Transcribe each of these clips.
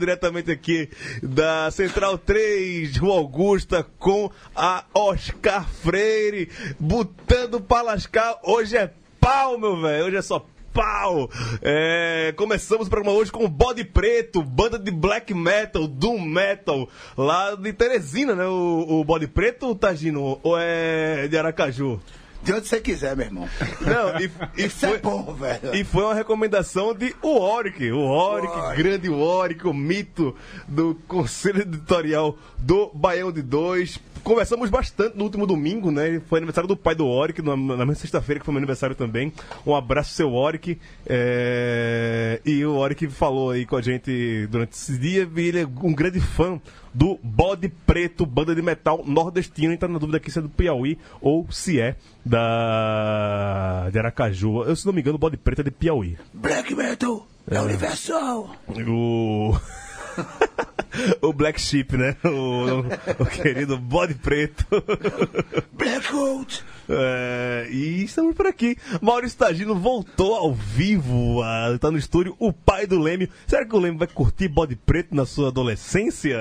Falando diretamente aqui da Central 3, Rua Augusta, com a Oscar Freire, botando pra lascar. Hoje é pau, meu velho, hoje é só pau! É, começamos o programa hoje com o Bode Preto, banda de black metal, doom metal, lá de Teresina, né? O, o Bode Preto, Tagino, ou é de Aracaju? De onde você quiser, meu irmão. Não, e, e Isso foi, é bom, velho. e foi uma recomendação de Oric, o Oric. grande Oric, o mito do conselho editorial do Baião de Dois. Conversamos bastante no último domingo, né? Foi aniversário do pai do Oric, na, na mesma sexta-feira, que foi meu aniversário também. Um abraço, seu Oric. É, E o Oric falou aí com a gente durante esse dia, e ele é um grande fã do Bode Preto, banda de metal nordestino. Então, na dúvida aqui se é do Piauí ou se é da de Aracaju. Eu, se não me engano, o Bode Preto é de Piauí. Black Metal é, universal. O. o Black Sheep, né? O, o querido Bode Preto. Black Coat. É, e estamos por aqui. Maurício Tagino voltou ao vivo, ah, tá no estúdio, o pai do Leme. Será que o Leme vai curtir Bode Preto na sua adolescência?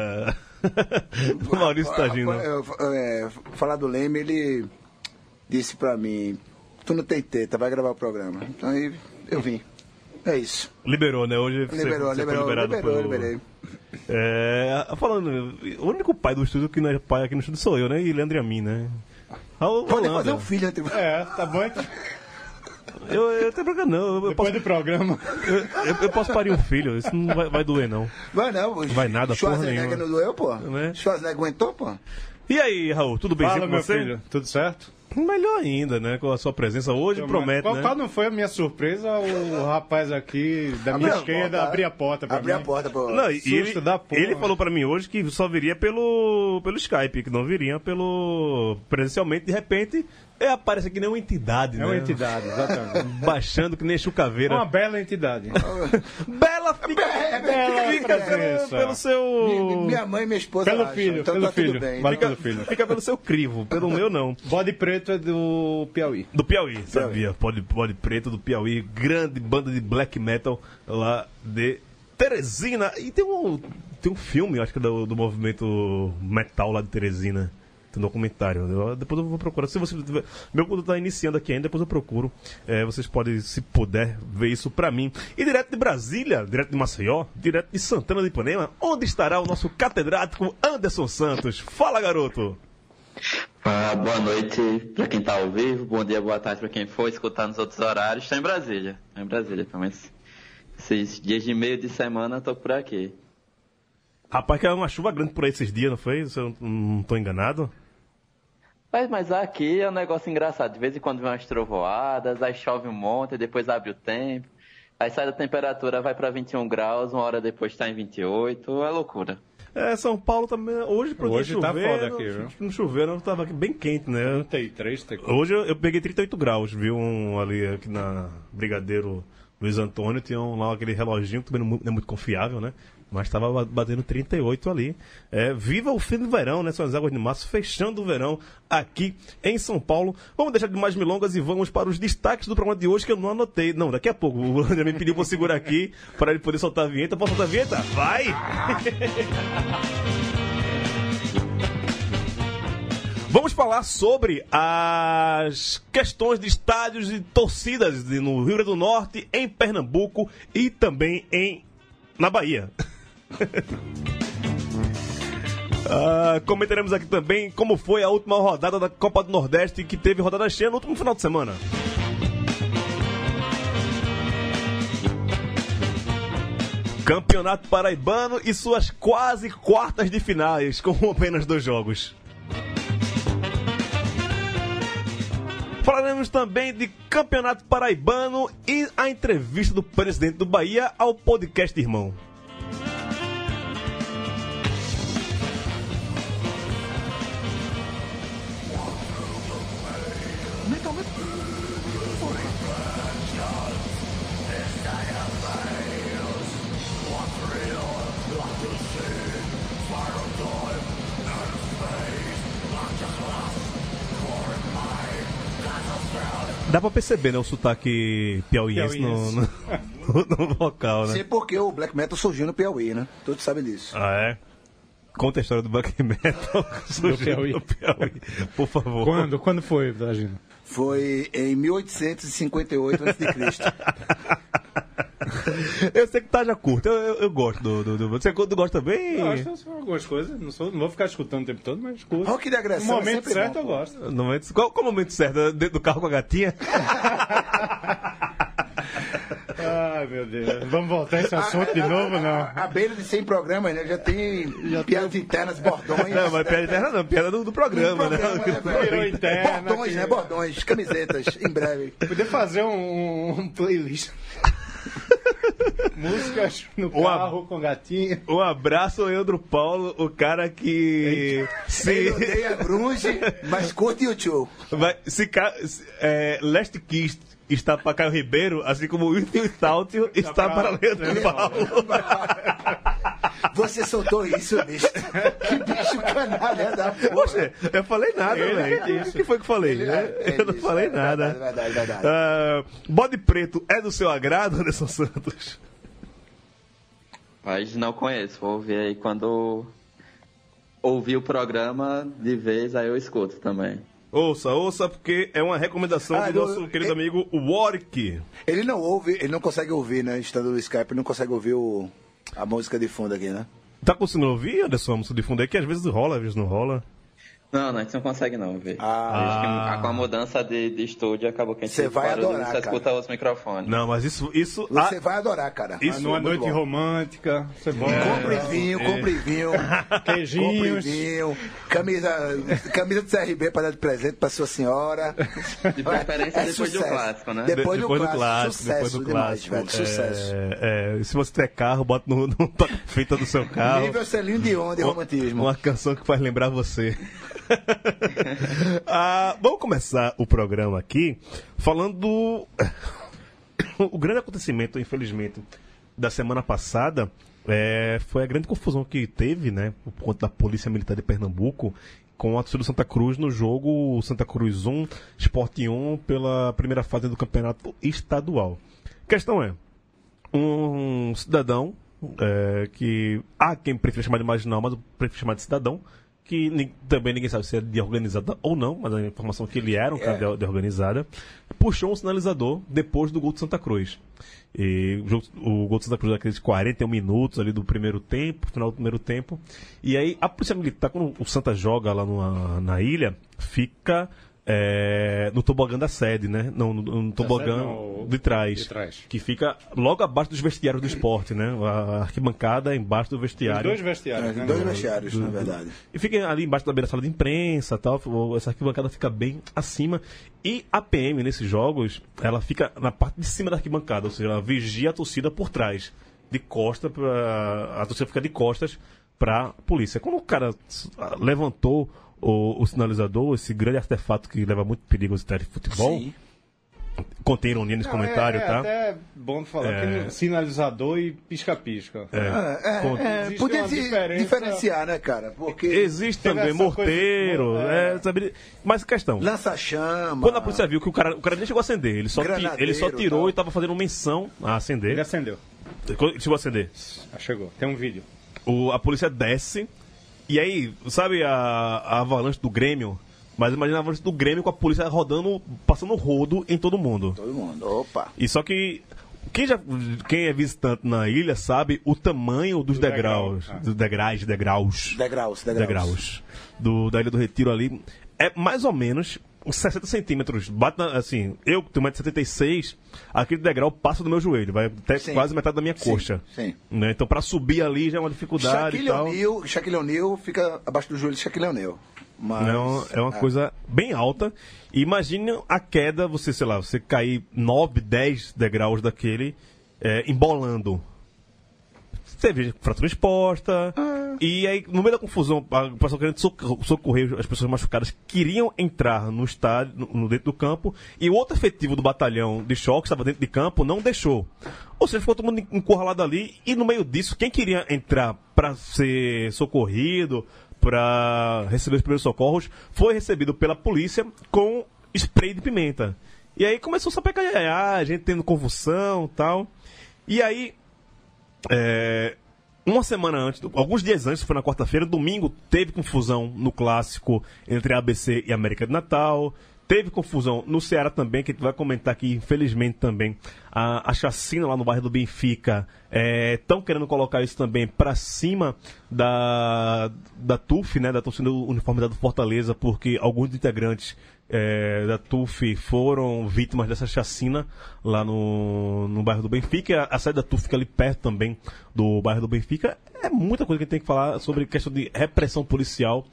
Maurício Tagino. É, falar do Leme, ele disse pra mim: Tu não tem teta, vai gravar o programa. Então aí eu vim. É isso. Liberou, né? Hoje você- Liberou, você foi liberou, liberado liberou, pelo- liberei. É, falando, o único pai do estúdio que não é pai aqui no estúdio sou eu, né? E Leandro e a mim, né? Raul Pode Holanda. fazer um filho entre É, tá bom. então. Eu, eu tenho problema não. Eu, eu Depois posso, do programa. eu, eu- eu posso parir um filho, isso não vai, vai doer, não. Vai não, Vai nada, porra Schwarzenegger nenhuma. não doeu, pô? Né? Schwarzenegger aguentou, pô? E aí, Raul, tudo bem Fala, com meu você? filho. Tudo certo? Melhor ainda, né? Com a sua presença hoje, promete, qual, né? qual não foi a minha surpresa? O rapaz aqui da minha esquerda porta, abrir a porta pra Abrir mim. a porta, pô. Não, Susto ele, da porra. ele falou pra mim hoje que só viria pelo, pelo Skype, que não viria pelo presencialmente. De repente, é, aparece que nem uma entidade, É né? uma entidade, exatamente. Baixando que nem chucaveira. Uma bela entidade. Bela fica, É, bela fica pelo, pelo seu... Mi- Minha mãe e minha esposa Pelo acham, filho, então pelo tá tudo filho. bem. Vale pelo filho. Fica pelo seu crivo, pelo meu não. Bode preto é do Piauí. Do Piauí, sabia? Pode, pode preto do Piauí, grande banda de black metal lá de Teresina. E tem um, tem um filme, acho que é do, do movimento metal lá de Teresina. Tem um documentário. Eu- depois eu vou procurar. Se você tiver. Meu quando tá iniciando aqui ainda, depois eu procuro. É, vocês podem, se puder, ver isso pra mim. E direto de Brasília, direto de Maceió, direto de Santana de Ipanema, onde estará o nosso catedrático Anderson Santos. Fala, garoto! Ah, boa noite para quem está ao vivo, bom dia, boa tarde para quem for escutar nos outros horários. Estou em Brasília, estou em Brasília, pelo menos esses dias de meio de semana estou por aqui. Rapaz, que é uma chuva grande por aí esses dias, não foi? Se eu não, não tô enganado. Mas, mas aqui é um negócio engraçado, de vez em quando vem umas trovoadas, aí chove um monte, depois abre o tempo, aí sai da temperatura, vai para 21 graus, uma hora depois está em 28, é loucura. É, São Paulo também. Hoje, pro Hoje dia tá chover, foda não- aqui, viu? Não chovendo, tava aqui bem quente, né? 33, 34. Hoje eu, eu peguei 38 graus, viu? Um, ali aqui na Brigadeiro Luiz Antônio, tinha um, lá aquele reloginho que também não, não é muito confiável, né? Mas estava ba- batendo 38 ali. É, viva o fim do verão, né? São as águas de março, fechando o verão aqui em São Paulo. Vamos deixar de mais milongas e vamos para os destaques do programa de hoje que eu não anotei. Não, daqui a pouco. O André me pediu para segurar aqui para ele poder soltar a vinheta. Posso soltar a vinheta? Vai! Vamos falar sobre as questões de estádios e torcidas no Rio Grande do Norte, em Pernambuco e também em na Bahia. Ah, comentaremos aqui também como foi a última rodada da Copa do Nordeste, que teve rodada cheia no último final de semana. Campeonato Paraibano e suas quase quartas de finais, com apenas dois jogos. Falaremos também de Campeonato Paraibano e a entrevista do presidente do Bahia ao podcast Irmão. Perceber, né, o sotaque piauiense, No, no, no vocal, né? Sei porque o black metal surgiu no Piauí, né? Todos sabem disso. Ah, é? Conta a história do black metal surgindo Piauí. no Piauí, por favor. Quando? Quando foi, Vagina? Foi em 1858 a.C. Eu sei que tá já curto, eu, eu, eu gosto do, do, do- Você gosta também? Eu acho que algumas coisas. Não, sou, não vou ficar escutando o tempo todo, mas escuto. Rock de agressão No é momento sempre certo bom, eu gosto. No momento- qual, qual o momento certo? Dentro do carro com a gatinha? Ai, meu Deus. Vamos voltar a esse assunto de novo, não? A beira de 100 programas, né? Já tem piadas internas, bordões. Não, mas piada interna não, piada do, do programa, né? velho? Virou interna, Bordões, que- né? Bordões, camisetas, em breve. Poder fazer um, um playlist. Músicas no carro com gatinho. Um abraço ao Leandro Paulo, o cara que se, Ele odeia grunge, mas curte o show. vai, se, ca- se- é, Last Kiss está para Caio Ribeiro, assim como o Will Tautio está para Leandro Paulo. Você soltou isso, bicho. Que bicho canalha da porra. Poxa, eu falei nada, velho. que O que foi que eu falei? Ele- né? ele eu não disse, falei é nada. verdade, verdade, verdade. Ah, bode preto é do seu agrado, Anderson Santos? Mas não conheço, vou ouvir aí quando ouvir o programa de vez, aí eu escuto também. Ouça, ouça, porque é uma recomendação Ah, do eu- nosso querido eu- amigo Warwick. Ele não ouve, ele não consegue ouvir, né? Estando no Skype, ele não consegue ouvir o, a música de fundo aqui, né? Tá conseguindo ouvir, Anderson, a música de fundo aí, que às vezes rola, às vezes não rola. Não, não, a gente não consegue não ouvir. Ah. Acho que com a mudança de, de estúdio acabou que a gente Você vai parou adorar, cara. escuta os microfones. Não, mas isso. isso Você ah, vai adorar, cara. Isso Numa é noite bom. romântica, você bom. Compre vinho, é. compre vinho. compre Queijinhos. vinho. Camisa, camisa do CRB para dar de presente para sua senhora. De preferência É depois do sucesso. clássico, né? de- Depois, do, clássico, sucesso depois do demais, clássico. velho. Sucesso. É, é, se você tiver carro, bota no, no toca-fita do seu carro. Nível Celinho Dion de romantismo. Uma canção que faz lembrar você. Ah, vamos começar o programa aqui falando do. o grande acontecimento, infelizmente, da semana passada é, foi a grande confusão que teve, né, por conta da Polícia Militar de Pernambuco com a torcida do Santa Cruz no jogo Santa Cruz 1, Sport 1 pela primeira fase do campeonato estadual. Questão é, um cidadão é, que há quem prefira chamar de marginal, mas eu prefiro chamar de cidadão, que também ninguém sabe se é de organizada ou não, mas a informação é que ele era um cara de, de organizada, puxou um sinalizador depois do gol de Santa Cruz. E o, jogo- o gol de Santa Cruz é aqueles 41 minutos ali do primeiro tempo, final do primeiro tempo. E aí a polícia militar, quando o Santa joga lá numa- na ilha, fica é, no tobogã da sede, né? Não, no, no tobogã não, de trás. de trás. Que fica logo abaixo dos vestiários do esporte, né? A arquibancada é embaixo do Os vestiário. dois vestiários, né? Dois no- vestiários, na verdade. E fica ali embaixo da beira da sala de imprensa tal. Essa arquibancada fica bem acima. E a PM nesses jogos, ela fica na parte de cima da arquibancada, ou seja, ela vigia a torcida por trás. De costa pra. A torcida fica de costas pra polícia. Quando o cara levantou o, o sinalizador, esse grande artefato que leva muito perigo aos estádios de futebol, Sim. contém ironia nesse Não, comentário, é, é tá? até bom de falar. É. Tem sinalizador e pisca-pisca. É, Con- é, Existe podia se diferença- diferenciar, né, cara? Porque Existe também morteiro, coisa- é, é. sabe? Mas questão. lança-chama. Quando a polícia viu que o cara, o cara nem chegou a acender, ele só, ele só tirou tal. e tava fazendo menção a acender. Ele acendeu. Ele chegou a acender. Ah, chegou. Tem um vídeo. O- a polícia desce. E aí, sabe a, a avalanche do Grêmio Mas imagina a volante do Grêmio com a polícia rodando, passando rodo em todo mundo. Todo mundo. Opa. E só que quem, já, quem é visitante na ilha sabe o tamanho dos Do degraus, degrau, ah. dos degraus, degraus, Degraus, degraus. degraus do, da Ilha do Retiro ali. É mais ou menos 60 centímetros. Bate na- assim, eu que tenho 1,76m, aquele degrau passa do meu joelho, vai até Sim. quase metade da minha Sim, coxa. sim. Né? Então pra subir ali já é uma dificuldade Shaquille. O'Neal, Shaquille O'Neal fica abaixo do joelho de Shaquille O'Neal. Mas, É uma, é coisa bem alta. E Imagine a queda, você, sei lá, você cair 9, 10 degraus daquele, é, embolando. Você vê fratura exposta. E aí, no meio da confusão, a- o pessoal querendo soc- socorrer as pessoas machucadas queriam entrar no estádio, no, dentro do campo, e o outro efetivo do batalhão de choque, que estava dentro de campo, não deixou. Ou seja, ficou todo mundo encurralado ali, e no meio disso, quem queria entrar para ser socorrido, para receber os primeiros socorros, foi recebido pela polícia com spray de pimenta. E aí começou a sapecar, a gente tendo convulsão e tal. E aí, é, uma semana antes, alguns dias antes, foi na quarta-feira, domingo, teve confusão no clássico entre ABC e América de Natal. Teve confusão no Ceará também, que a gente vai comentar aqui, infelizmente também, a, a chacina lá no bairro do Benfica. Estão querendo colocar isso também para cima da, da TUF, né, da torcida uniformidade do Fortaleza, porque alguns integrantes é, da TUF foram vítimas dessa chacina lá no, no bairro do Benfica. A sede da TUF fica ali perto também do bairro do Benfica. É muita coisa que a gente tem que falar sobre questão de repressão policial,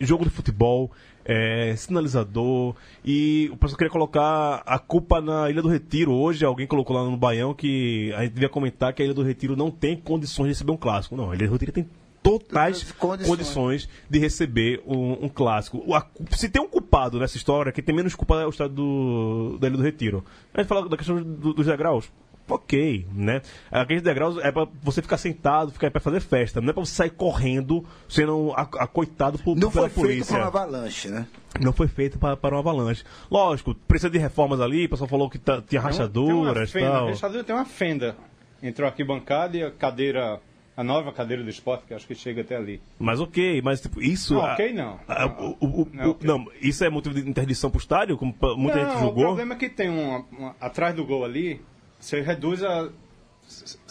jogo de futebol, é, sinalizador. E o pessoal queria colocar a culpa na Ilha do Retiro. Hoje alguém colocou lá no Baião que a gente devia comentar que a Ilha do Retiro não tem condições de receber um clássico. Não, a Ilha do Retiro tem totais Condições. condições de receber um, um clássico. O- a- se tem um culpado nessa história, quem tem menos culpa é o estado do, da Ilha do Retiro. A gente fala da questão do- dos degraus. Ok, né? Aqueles degraus é pra você ficar sentado, ficar para fazer festa. Não é pra você sair correndo, sendo a- acoitado por, Não pela foi feito polícia. para uma avalanche, né? Não foi feito para, para uma avalanche. Lógico, precisa de reformas ali. O pessoal falou que tá- tinha rachaduras e tal. fenda, rachadura tem uma fenda entre a arquibancada e a cadeira, a nova cadeira do esporte, que acho que chega até ali. Mas ok, mas tipo, isso. Não, a- ok não. a- o- o- o- Não, o- ok. não, isso é motivo de interdição pro estádio, como muita não, gente o julgou. problema é que tem uma- atrás do gol ali, você reduz a.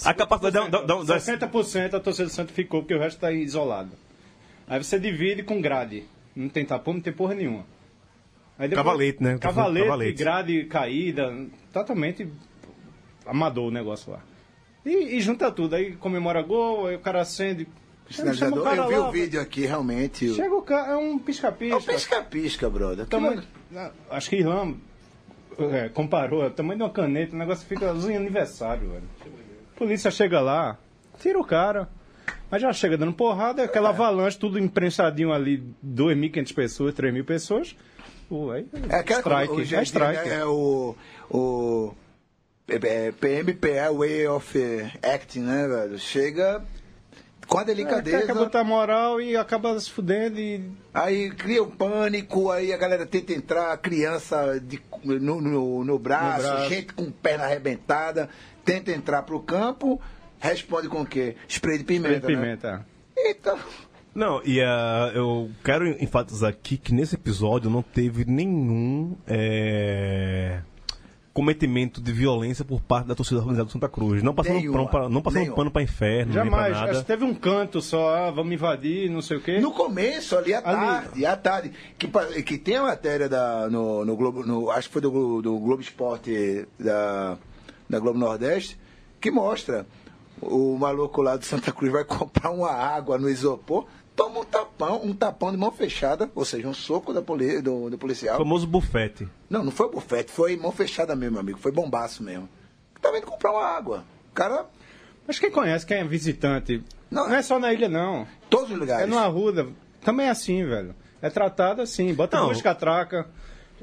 A capacidade da, da, da, da- 60% a torcida do Santos ficou, porque o resto está isolado. Aí você divide com grade. Não tem tapão, não tem porra nenhuma. Aí Cavalete, né? Cavalete, Cavalete. grade caída, totalmente amador o negócio lá. E, e junta tudo, aí comemora gol, aí o cara acende. O Sinalizador. cara Eu vi lá, o vídeo aqui, realmente. o- Chega o cara, é um É um pisca-pisca. pisca-pisca, brother. Tamanho- Aquilo- Ah, Acho que Irlanda é, comparou, é o tamanho de uma caneta, o negócio fica azul em aniversário, velho. Polícia chega lá, tira o cara, mas já chega dando porrada, aquela avalanche, tudo imprensadinho ali, 2.500 pessoas, 3.000 pessoas. Pô, aí É strike, o, é gente, strike. É o, o é, PMPA, Way of Acting, né, velho? Chega com a É, delicadeza, quer botar moral e acaba se fudendo e aí cria um pânico, aí a galera tenta entrar, criança de- no, no, no braço, braço. gente com perna arrebentada, tenta entrar pro campo, responde com o quê? Spray de pimenta, Spray de pimenta. Né? Então, Não, e ah, eu quero enfatizar aqui que nesse episódio não teve nenhum é, cometimento de violência por parte da torcida organizada do Santa Cruz. Não passando Nenhuma. pano pra, não passando Nenhuma. pano pra inferno, nem pra Jamais, nada. acho que teve um canto só, ah, vamos invadir, não sei o quê. No começo, ali à Ali. tarde, à tarde, que, que tem a matéria da, no, no Globo, no, acho que foi do, do Globo Esporte da, da Globo Nordeste, que mostra o maluco lá do Santa Cruz vai comprar uma água no isopor, toma um tapão, um tapão de mão fechada, ou seja, um soco da poli, do, do policial. O famoso bufete. Não, não foi bufete, foi mão fechada mesmo, amigo, foi bombaço mesmo. Tava indo comprar uma água. O cara, Mas quem conhece, quem é visitante, Não, não, é só na ilha, não. todos os lugares. É no Arruda. Também é assim, velho. É tratado assim. Bota Não. duas catracas,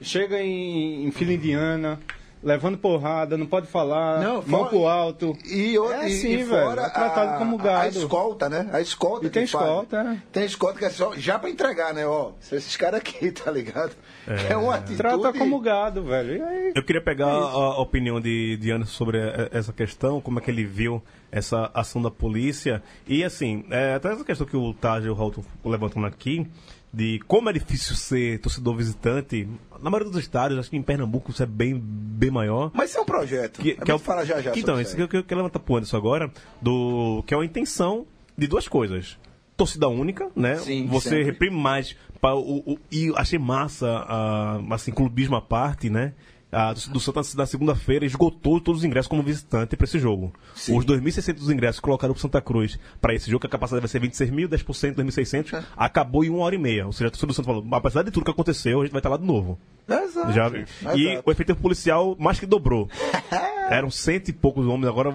chega em, em fila indiana, levando porrada, não pode falar, Não, mão fora- pro alto. E, é e- assim, e velho. fora É tratado a, como A gado. escolta, né? A escolta. E tem faz. escolta, é. Tem escolta que é só já pra entregar, né? Ó, são esses caras aqui, tá ligado? É, uma atitude. Trata como gado, velho. E aí, Eu queria pegar a, a opinião de, de Anderson sobre essa questão, como é que ele viu essa ação da polícia. E assim, é, até essa questão que o Taj e o Raul levantam aqui, de como é difícil ser torcedor visitante. Na maioria dos estádios, acho que em Pernambuco isso é bem, bem maior. Mas isso é um projeto. Que, É que é o falar já já. Então, isso isso que eu que eu quero levantar pro Anderson agora, do, que é uma intenção de duas coisas. Torcida única, né? Sim, Você sempre. reprime mais. Pra, o, o- e achei massa, ah, assim, clubismo à parte, né? A, do Santa na segunda-feira esgotou todos os ingressos como visitante para esse jogo. Sim. Os 2.600 ingressos colocaram pro Santa Cruz para esse jogo, que a capacidade vai ser 26 mil, 10%, 2.600, É. acabou em uma hora e meia. Ou seja, do Santa falou, apesar de tudo que aconteceu, a gente vai estar lá de novo. Exato. Já, e Exato. o efetivo policial mais que dobrou. Eram cento e poucos homens, agora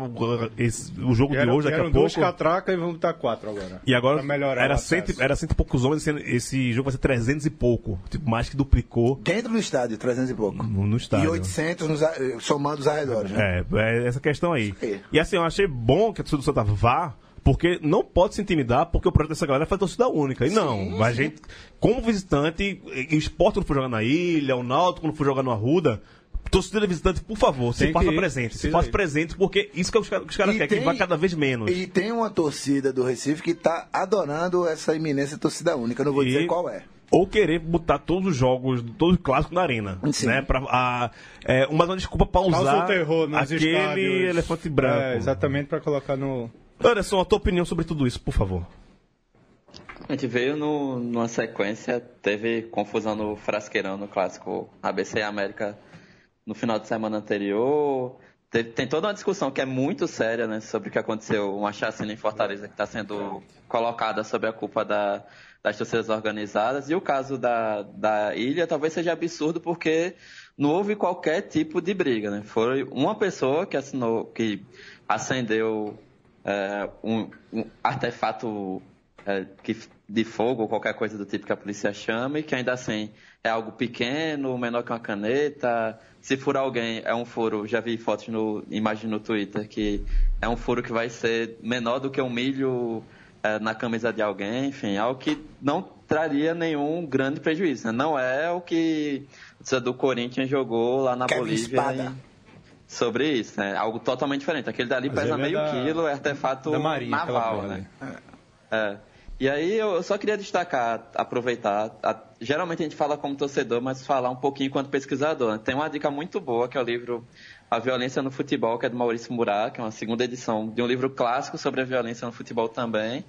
esse- o jogo de hoje, daqui a pouco. catracas e vamos botar quatro agora. E agora era cento, era cento e poucos homens, esse, esse jogo vai ser 300 e pouco. Tipo, mais que duplicou Dentro do estádio, 300 e pouco. no, no estádio. E 800 nos, a- somando os arredores, né? É, é essa questão aí. aí. E assim, eu achei bom que a torcida do Santa vá, porque não pode se intimidar, porque o projeto dessa galera foi torcida única. E não, a gente, como visitante, o esporte quando for jogar na ilha, o Náutico quando for jogar no Arruda, torcida visitante, por favor, se Tem que faça ir, presente. Se faça ir. presente, porque isso que os caras, os caras querem, que vai cada vez menos. E tem uma torcida do Recife que tá adorando essa iminência torcida única. Não vou E- dizer qual é. Ou querer botar todos os jogos, todos os clássicos na arena. Sim. Né? Pra, a, é, uma uma desculpa pra Causa usar o terror aquele estádios. elefante branco. É, exatamente pra colocar no... Anderson, a tua opinião sobre tudo isso, por favor. A gente veio no, numa sequência, teve confusão no Frasqueirão, no clássico ABC América no final de semana anterior. Teve- tem toda uma discussão que é muito séria né, sobre o que aconteceu, uma chacina em Fortaleza que está sendo colocada sob a culpa da- das torcidas organizadas. E o caso da, da ilha talvez seja absurdo porque não houve qualquer tipo de briga. Né? Foi uma pessoa que assinou, que acendeu é, um, um artefato é, que, de fogo ou qualquer coisa do tipo que a polícia chama e que ainda assim é algo pequeno, menor que uma caneta. Se furar alguém, é um furo. Já vi fotos no imagem no Twitter que é um furo que vai ser menor do que um milho é, na camisa de alguém, enfim, algo que não traria nenhum grande prejuízo. Né? Não é o que o do Corinthians jogou lá na Bolívia. Sobre isso, né? Algo totalmente diferente. Aquele dali Mas pesa é meio da- quilo, é artefato da aquela naval, porra né? ali. É. E aí eu eu só queria destacar, aproveitar. a- geralmente a gente fala como torcedor, mas falar um pouquinho enquanto pesquisador. né? Tem uma dica muito boa, que é o livro A Violência no Futebol, que é do Maurício Murat, que é uma segunda edição de um livro clássico sobre a violência no futebol também.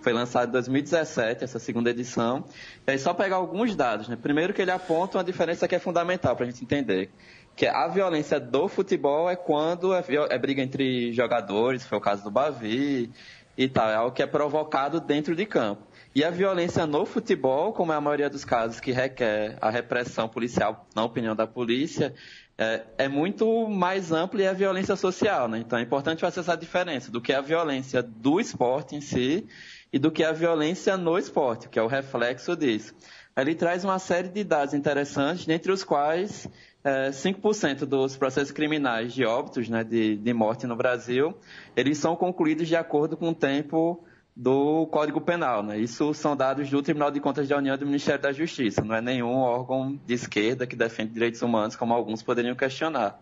Foi lançado em 2017, essa segunda edição. E aí só pegar alguns dados. Né? Primeiro que ele aponta uma diferença que é fundamental para a gente entender. Que a violência do futebol é quando é, é briga entre jogadores, foi o caso do Bavi, e tal. É algo que é provocado dentro de campo. E a violência no futebol, como é a maioria dos casos que requer a repressão policial, na opinião da polícia, é, é muito mais ampla e é a violência social. Né? Então é importante fazer essa diferença do que é a violência do esporte em si e do que é a violência no esporte, que é o reflexo disso. Ele traz uma série de dados interessantes, dentre os quais é, 5% dos processos criminais de óbitos, né, de, de morte no Brasil, eles são concluídos de acordo com o tempo do Código Penal. Né? Isso são dados do Tribunal de Contas da União e do Ministério da Justiça. Não é nenhum órgão de esquerda que defende direitos humanos, como alguns poderiam questionar.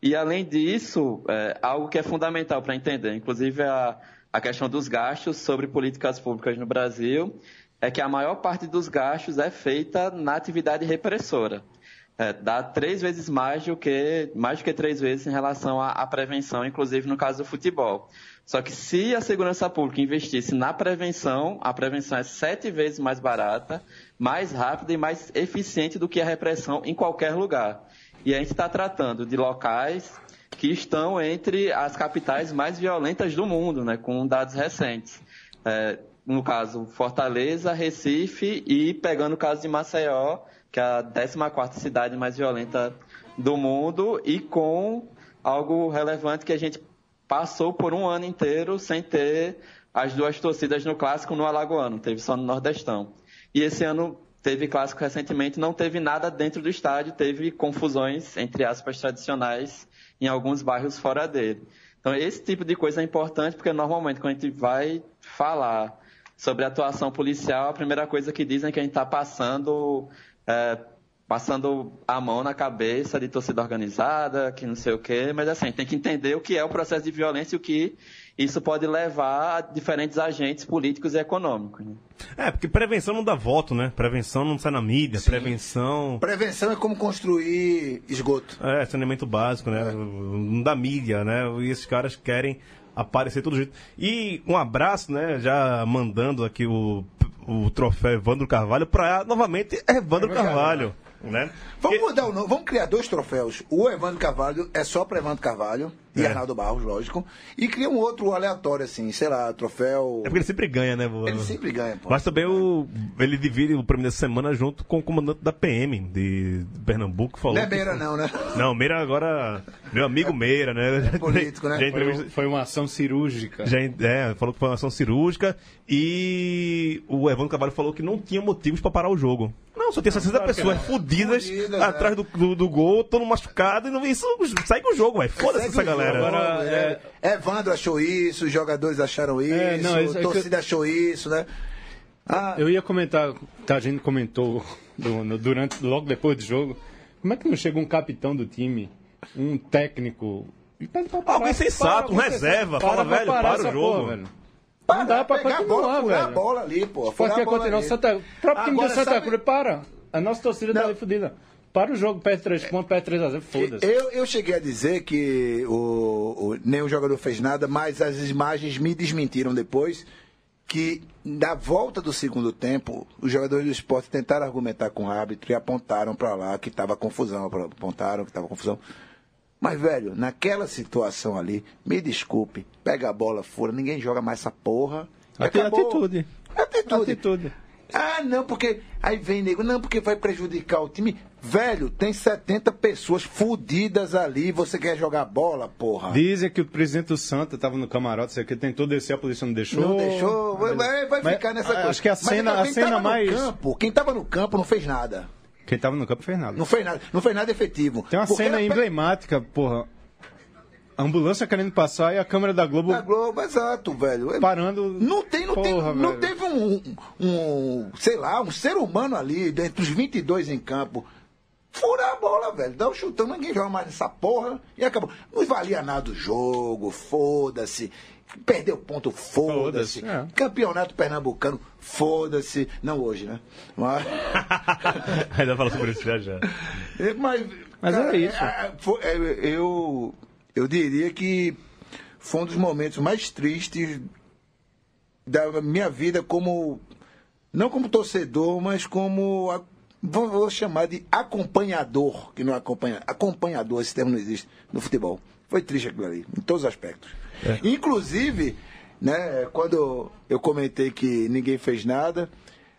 E, além disso, é, algo que é fundamental para entender, inclusive a, a questão dos gastos sobre políticas públicas no Brasil, é que a maior parte dos gastos é feita na atividade repressora. É, dá três vezes mais do que mais do que três vezes em relação à, à prevenção, inclusive no caso do futebol. Só que se a segurança pública investisse na prevenção, a prevenção é sete vezes mais barata, mais rápida e mais eficiente do que a repressão em qualquer lugar. E a gente está tratando de locais que estão entre as capitais mais violentas do mundo, né, com dados recentes. É, no caso, Fortaleza, Recife e, pegando o caso de Maceió, que é a 14ª cidade mais violenta do mundo, e com algo relevante que a gente passou por um ano inteiro sem ter as duas torcidas no Clássico no Alagoano, teve só no Nordestão. E esse ano teve Clássico recentemente, não teve nada dentro do estádio, teve confusões, entre aspas, tradicionais em alguns bairros fora dele. Então, esse tipo de coisa é importante, porque normalmente quando a gente vai falar sobre atuação policial, a primeira coisa que dizem é que a gente está passando é, passando a mão na cabeça de torcida organizada, que não sei o quê, mas assim, tem que entender o que é o processo de violência e o que isso pode levar a diferentes agentes políticos e econômicos. né? É, porque prevenção não dá voto, né? Prevenção não sai na mídia, prevenção. Prevenção é como construir esgoto. É, saneamento básico, né? Não dá mídia, né? E esses caras querem aparecer todo jeito. E um abraço, né? Já mandando aqui o, o troféu Evandro Carvalho para novamente Evandro Carvalho, né? Vamos mudar o nome, vamos criar dois troféus. O Evandro Carvalho é só para Evandro Carvalho e É. Arnaldo Barros, lógico. E cria um outro aleatório, assim, sei lá, troféu. É porque ele sempre ganha, né? vô? Ele sempre ganha, pô. Mas também o, ele divide o prêmio dessa semana junto com o comandante da PM de Pernambuco. que Falou Não é que- Meira, não, né? Não, Meira agora. Meu amigo Meira, né? É político, né? Já Foi, entrevista- foi uma ação cirúrgica. Já, é, falou que foi uma ação cirúrgica e o Evandro Carvalho falou que não tinha motivos pra parar o jogo. Não, só tinha 60 pessoas fodidas Fudidas, atrás é. do, do, do gol, todo machucado, e não, isso segue o jogo, vai. Foda-se essa galera. jogo, Agora, é. Evandro achou isso, os jogadores acharam isso, É, não, isso é a que- torcida achou isso, né? Ah, Eu ia comentar, tá, a gente comentou do- no- durante, logo depois do jogo, como é que não chega um capitão do time, um técnico... Alguém sensato, para, um reserva, sensato, fala, velho, parar para o jogo. porra, velho. Não dá pra pegar a continuar, bola, furar velho. a bola ali, pô. Pode furar que a bola continuar. ali. Santa, o próprio time do Santa sabe- Cruz, para. A nossa torcida tá ali fodida. Para o jogo, perde 3 pontos, perde 3 a 0, foda-se. Eu, eu cheguei a dizer que o, o- nenhum jogador fez nada, mas as imagens me desmentiram depois que na volta do segundo tempo, os jogadores do esporte tentaram argumentar com o árbitro e apontaram para lá que estava confusão, apontaram que estava confusão. Mas, velho, naquela situação ali, me desculpe, pega a bola fora, ninguém joga mais essa porra. acabou. atitude. Atitude. Atitude. Ah, não, porque. Aí vem nego, não, porque vai prejudicar o time. Velho, tem 70 pessoas fudidas ali. Você quer jogar bola, porra? Dizem que o presidente do Santa estava no camarote, sei que tentou descer, a polícia não deixou. Não deixou. Vai, vai- vai Mas, ficar nessa ah, coisa. Acho que a Mas cena, então, a quem cena tava mais. No campo, quem tava no campo não fez nada. Quem tava no campo fez nada. Não fez nada. Não fez nada efetivo. Tem uma Porque cena emblemática, porra. A ambulância querendo passar e a câmera da Globo Da Globo, exato, velho. parando. Não tem, não, tem, Porra, não velho. teve um, um, sei lá, um ser humano ali, dentre os 22 em campo, furar a bola, velho. Dá um chutão, ninguém joga mais nessa porra e acabou. Não valia nada o jogo, foda-se. Perdeu ponto, foda-se. Foda-se, é. Campeonato pernambucano, foda-se. Não hoje, né? Mas, Ainda fala sobre isso já já. é, mas, Mas é isso. é, é, eu, eu diria que foi um dos momentos mais tristes da minha vida como não como torcedor, mas como vou, chamar de acompanhador, que não acompanha, acompanhador, esse termo não existe no futebol. Foi triste aquilo ali, em todos os aspectos. Inclusive, né, quando eu comentei que ninguém fez nada,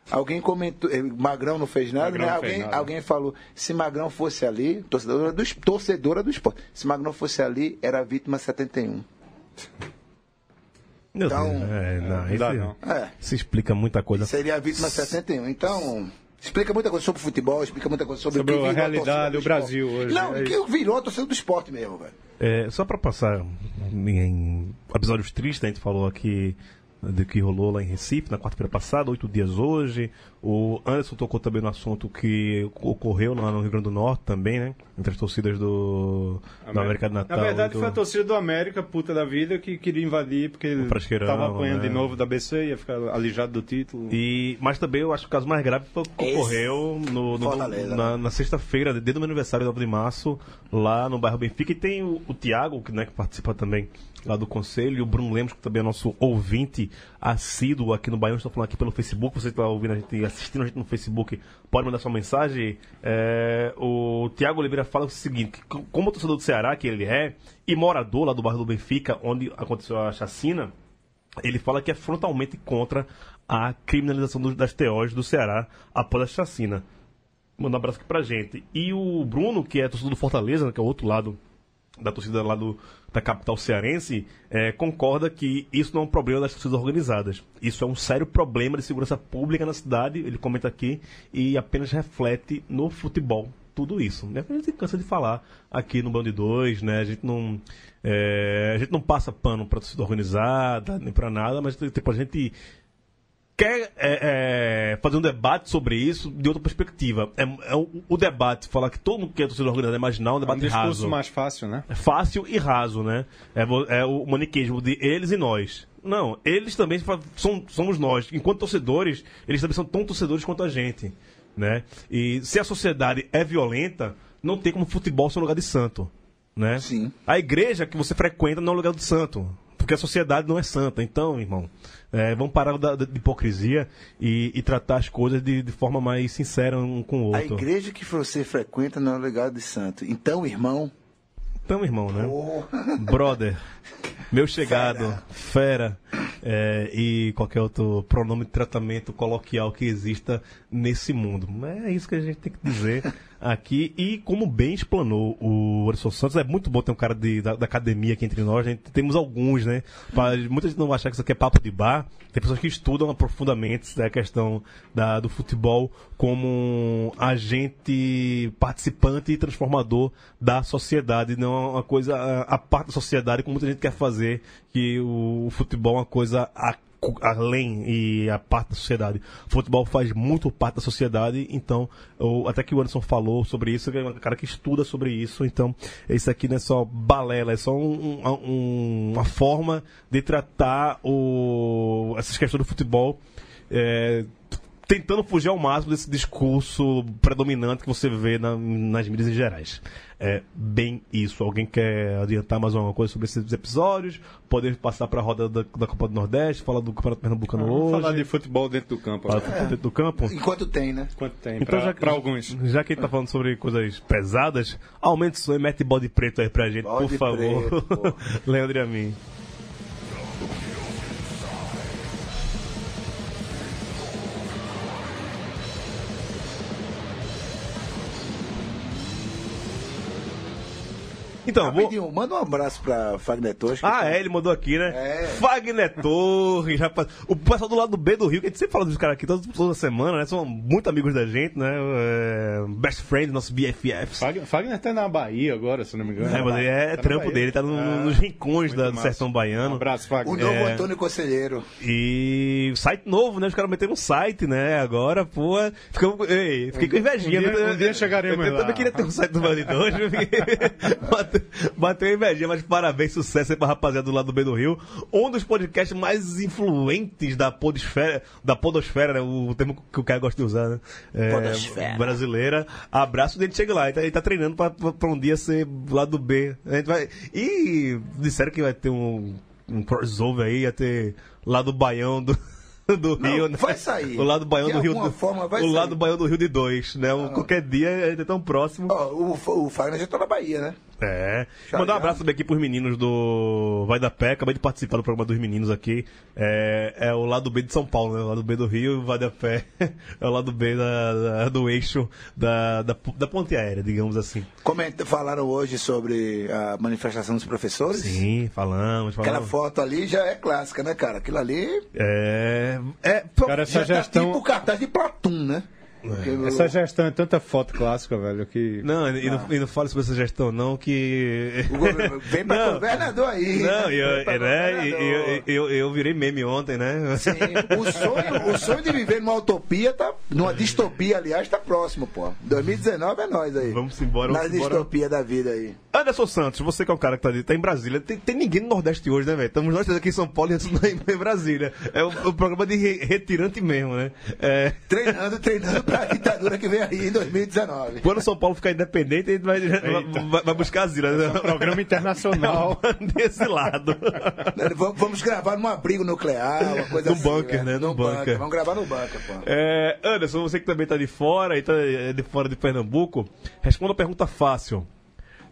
alguém comentou, eh, Magrão não fez nada, Magrão né? não fez alguém, nada. alguém falou, se Magrão fosse ali, torcedora do, es- torcedora do esporte, se Magrão fosse ali, era vítima 71. Meu Então, Deus. É, não, não dá, isso, não. É. isso explica muita coisa. Seria a vítima 71. Então, explica muita coisa sobre futebol, explica muita coisa sobre, Sobre o que a realidade do esporte. Brasil hoje, Não, é o que virou a torcida do esporte mesmo, velho. É, só pra passar em episódios tristes, a gente falou aqui do que rolou lá em Recife na quarta-feira passada, oito dias hoje. O Anderson tocou também no assunto que ocorreu lá no Rio Grande do Norte também, né? Entre as torcidas do, da América do Natal. Na verdade, do- foi a torcida do América, puta da vida, que queria invadir, porque Frasqueirão, tava apanhando né? de novo da BC, ia ficar alijado do título. E, mas também eu acho que o caso mais grave foi o que Esse- ocorreu no, no- na, né? na sexta-feira, desde o meu aniversário, 9 de março, lá no bairro Benfica. E tem o, o Tiago, que, né, que participa também lá do conselho, e o Bruno Lemos, que também é nosso ouvinte assíduo aqui no Baião. Estou falando aqui pelo Facebook. Você está ouvindo a gente, assistindo a gente no Facebook, pode mandar sua mensagem. É, o Tiago Oliveira fala o seguinte: como torcedor do Ceará, que ele é, e morador lá do bairro do Benfica, onde aconteceu a chacina, ele fala que é frontalmente contra a criminalização das TOs do Ceará após a chacina. Manda um abraço aqui pra gente. E o Bruno, que é torcedor do Fortaleza, né, que é o outro lado da torcida lá do, da capital cearense, é, concorda que isso não é um problema das torcidas organizadas. Isso é um sério problema de segurança pública na cidade, ele comenta aqui, e apenas reflete no futebol tudo isso. Né? A gente cansa de falar aqui no Bando de Dois, né? A gente não, é, a gente não passa pano pra torcida organizada, nem pra nada, mas tipo, a gente quer é, é, fazer um debate sobre isso de outra perspectiva. É, é o, o debate, falar que todo mundo que é torcedor organizado é imaginar um É um debate discurso raso. mais fácil, né? É fácil e raso, né? É, é o maniqueísmo de eles e nós. Não, eles também são, somos nós. Enquanto torcedores, eles também são tão torcedores quanto a gente, né? E se a sociedade é violenta, não tem como futebol ser um lugar de santo, né? Sim. A igreja que você frequenta não é um lugar de santo, porque a sociedade não é santa. Então, irmão, é, vamos parar da, da- de hipocrisia e, e tratar as coisas de, de forma mais sincera um com o A outro. igreja que você frequenta não é o legado de santo. Então, irmão, Então, irmão, né? Brother, meu chegado, fera, é, e qualquer outro pronome de tratamento coloquial que exista nesse mundo. É isso que a gente tem que dizer aqui. E como bem explanou o Anderson Santos, é muito bom ter um cara de- da, da academia aqui entre nós. Gente, temos alguns, né? Pra, muita gente não vai achar que isso aqui é papo de bar. Tem pessoas que estudam profundamente né, a questão da- do futebol como um agente participante e transformador da sociedade, não uma coisa a, a parte da sociedade como muita gente quer fazer, que o, futebol é uma coisa a- além e a parte da sociedade. O futebol faz muito parte da sociedade, então, o- até que o Anderson falou sobre isso, é um cara que estuda sobre isso, então, isso aqui não é só balela, é só um- um- uma forma de tratar o, essas questões do futebol. é, tentando fugir ao máximo desse discurso predominante que você vê na- nas mídias em gerais. É bem isso. Alguém quer adiantar mais alguma coisa sobre esses episódios? Poder passar para a roda da, da Copa do Nordeste, falar do Campeonato Pernambucano Vamos hoje, falar de futebol dentro do campo. falar né? futebol dentro do campo. enquanto tem, né? Quanto tem Então, pra alguns. já que ele tá falando sobre coisas pesadas, aumente o som e mete bode preto aí pra gente, Bode por favor. Leandro e a mim. Então, vou... Manda um abraço pra Fagner Torres. Ah, tá- é, ele mandou aqui, né? É. Fagner Torres, rapaz. O pessoal do lado do B do Rio, que a gente sempre fala dos caras aqui toda, toda semana, né? São muito amigos da gente, né? É, best friends, nossos BFFs. Fagner, Fagner tá na Bahia agora, se não me engano. É, mas é, Tá na trampo Bahia. dele, tá no- É, nos rincões da, do. Sertão Um Baiano. abraço, O Fagner. novo É. Antônio Conselheiro. E site novo, né? Os caras meteram um site, né? Agora, pô. Ficamos, ei, fiquei com invejinha. Um dia- Eu- um dia chegaremos eu, eu lá. também queria ter um site do Bandidões. eu fiquei- bateu, invejinha, mas parabéns, sucesso aí pra rapaziada do lado do B do Rio. Um dos podcasts mais influentes da podosfera, da podosfera, né? O termo que o cara gosta de usar, né? É, Podosfera. Brasileira. Abraço dele, chega lá. Ele tá, ele tá treinando pra, pra, um dia ser lado do B. A gente vai... E disseram que vai ter um, um crossover aí, ia ter lá do Baião do, do Não, Rio, né? vai sair. O lado Baião De do Rio. do- forma vai o sair. lado Baião do Rio de dois, né? Qualquer dia é tão próximo. Ó, o, o Fagner já tá na Bahia, né? É. Mandar um abraço também aqui pros meninos do Vai da Pé. Acabei de participar do programa dos meninos aqui. É, é o lado B de São Paulo, né? O lado B do Rio, Vai da Pé. É o lado B da, da- do eixo da, da, da ponte aérea, digamos assim. Comenta, falaram hoje sobre a manifestação dos professores. Sim, falamos, Aquela falamos. foto ali já é clássica, né, cara? Aquilo ali É. É. Cara, essa já tá gestão. tipo o cartaz de Platum, né? Porque o- Essa gestão é tanta foto clássica, velho, que. Não, e não, e não fale sobre essa gestão, não, que. governo- Vem pra Não. governador aí. Não, eu, né, e- governador. eu, eu, eu virei meme ontem, né? Sim, o sonho, o sonho de viver numa utopia, tá, numa distopia, aliás, tá próximo, pô. 2019 é nós aí. Vamos embora, Na vamos embora. distopia da vida aí. Anderson Santos, você que é um cara que tá, ali, tá em Brasília, tem, tem ninguém no Nordeste hoje, né, velho? Estamos nós três aqui em São Paulo e outros em, em Brasília. É o, o programa de re- retirante mesmo, né? É, Treinando, treinando pra ditadura que vem aí em 2019. quando São Paulo ficar independente, a gente vai, vai, vai buscar asilo. Né? Programa internacional. Desse lado. Vamos, vamos gravar num abrigo nuclear, uma coisa No assim. bunker, velho. né? No No bunker. Vamos gravar no bunker, pô. É, Anderson, você que também tá de fora e tá é, de fora de Pernambuco, responda a pergunta fácil.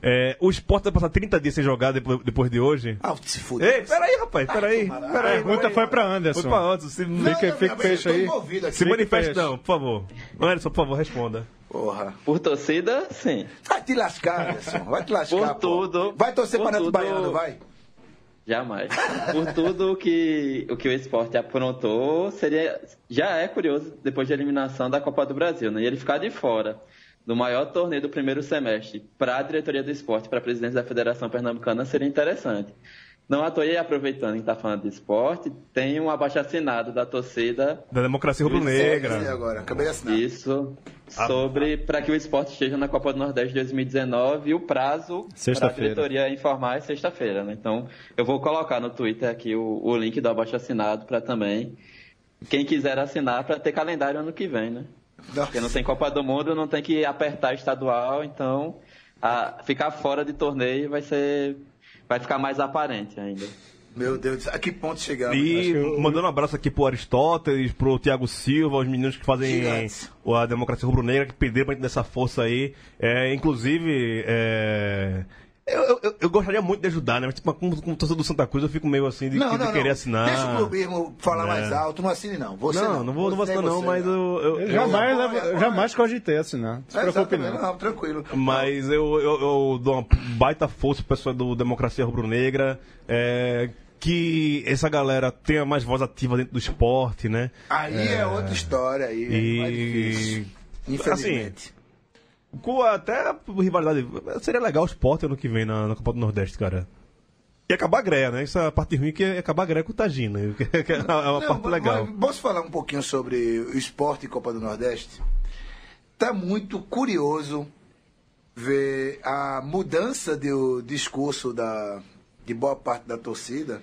É, o esporte vai passar 30 dias sem jogar depois, depois de hoje? Ah, se fuder. Ei, peraí, rapaz, peraí. tomar- A peraí pergunta foi pra Anderson. Foi pra Anderson. Se, Não, Fica- não, fica não, peixe aí. se manifeste não, por favor. Anderson, por favor, responda. Porra. Por torcida, sim. Vai te lascar, Anderson. Vai te lascar, Por pô. tudo. Vai torcer para Neto tudo. Baiano, vai. Jamais. Por tudo que o que o esporte aprontou, seria já é curioso depois da eliminação da Copa do Brasil, né? E ele ficar de fora do maior torneio do primeiro semestre para a diretoria do esporte, para a presidência da Federação Pernambucana, seria interessante. Não e aproveitando que está falando de esporte, tem um abaixo-assinado da torcida Da democracia rubro-negra. agora, acabei de assinar. Isso, sobre para que o esporte esteja na Copa do Nordeste 2019 e o prazo para a Sexta-feira. diretoria informar é sexta-feira, né? Então, eu vou colocar no Twitter aqui o, o link do abaixo assinado para também quem quiser assinar para ter calendário ano que vem, né? Porque não tem Copa do Mundo, não tem que apertar estadual, então a- ficar fora de torneio vai ser vai ficar mais aparente ainda. Meu Deus, a que ponto chegamos? E mandando um abraço aqui pro Aristóteles, pro Tiago Silva, os meninos que fazem Gigantes. a democracia rubro-negra, que perderam pra gente dessa força aí. É, inclusive, é, eu, eu- eu gostaria muito de ajudar, né? Mas tipo, como, como torcedor do Santa Cruz, eu fico meio assim de, Não, de não, querer não. assinar. Deixa o clubismo falar É. mais alto, não assine não. Você não, não, não vou, não vou assinar não, você mas eu... eu- Eu eu- jamais, levo- apoio. jamais cogitei assinar. Não se É, preocupe não. não, tranquilo. Mas eu, eu, eu dou uma baita força pro pessoal do Democracia Rubro-Negra, é, que essa galera tenha mais voz ativa dentro do esporte, né? Aí é, outra história aí. é mais difícil. E. Infelizmente. Com até rivalidade. Seria legal o esporte ano que vem na, na Copa do Nordeste, cara. E acabar a greia, né? Isso é a parte ruim que é acabar a greia com o Tagina. Que é uma Não, parte mas- legal. mas Posso falar um pouquinho sobre o esporte e Copa do Nordeste? Tá muito curioso ver a mudança do discurso da, de boa parte da torcida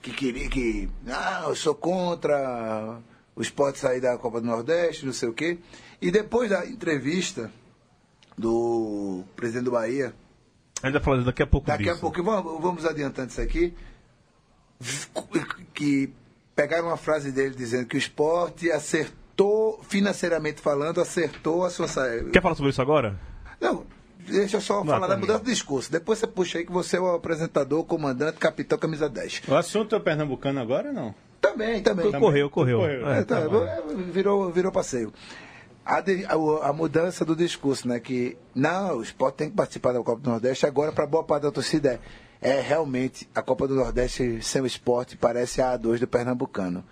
que queria que. Ah, eu sou contra o esporte sair da Copa do Nordeste, não sei o quê. E depois da entrevista do presidente do Bahia, A vai falar daqui a pouco Daqui a disso. pouco, vamos, vamos adiantando isso aqui, que pegaram uma frase dele dizendo que o esporte acertou, financeiramente falando, acertou a sua saída. Quer falar sobre isso agora? Não, deixa eu só Não, falar da tá mudança do discurso. Depois você puxa aí que você é o apresentador, comandante, capitão, camisa 10. O assunto é pernambucano agora não? Também, também. Correu, correu. Correu. É, É, tá, virou, virou passeio. A, de- a- a mudança do discurso, né? Que não, o esporte tem que participar da Copa do Nordeste. Agora, para boa parte da torcida, é, é realmente a Copa do Nordeste sem o esporte parece a A2 do Pernambucano.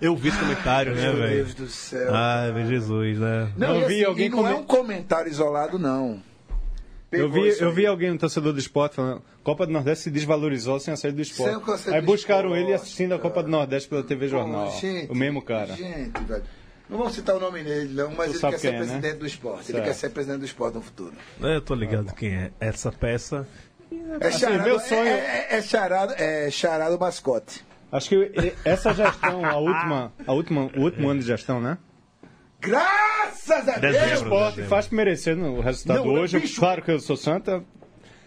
Eu vi esse comentário, né, Meu velho? Deus do céu. Ai, meu Jesus, né? não, eu vi assim, alguém e não é um comentário isolado, não. Eu vi, eu vi alguém, um torcedor do esporte, falando Copa do Nordeste se desvalorizou sem a saída do esporte. Aí buscaram esporte, ele assistindo a Copa do Nordeste pela TV Jornal. Gente, o mesmo cara. Gente, velho. Não vamos citar o nome dele, não, mas Tu ele quer ser é, né? presidente do esporte. Ele quer ser presidente do esporte no futuro. É, Eu tô ligado quem é essa peça. É charado, meu sonho- é, é, é charado, é charado mascote. Acho que essa gestão, a última, a última, o último ano de gestão, né? Graças a Dezembro. Deus! O esporte faz merecer no resultado Não, hoje. bicho. Claro que eu sou santa.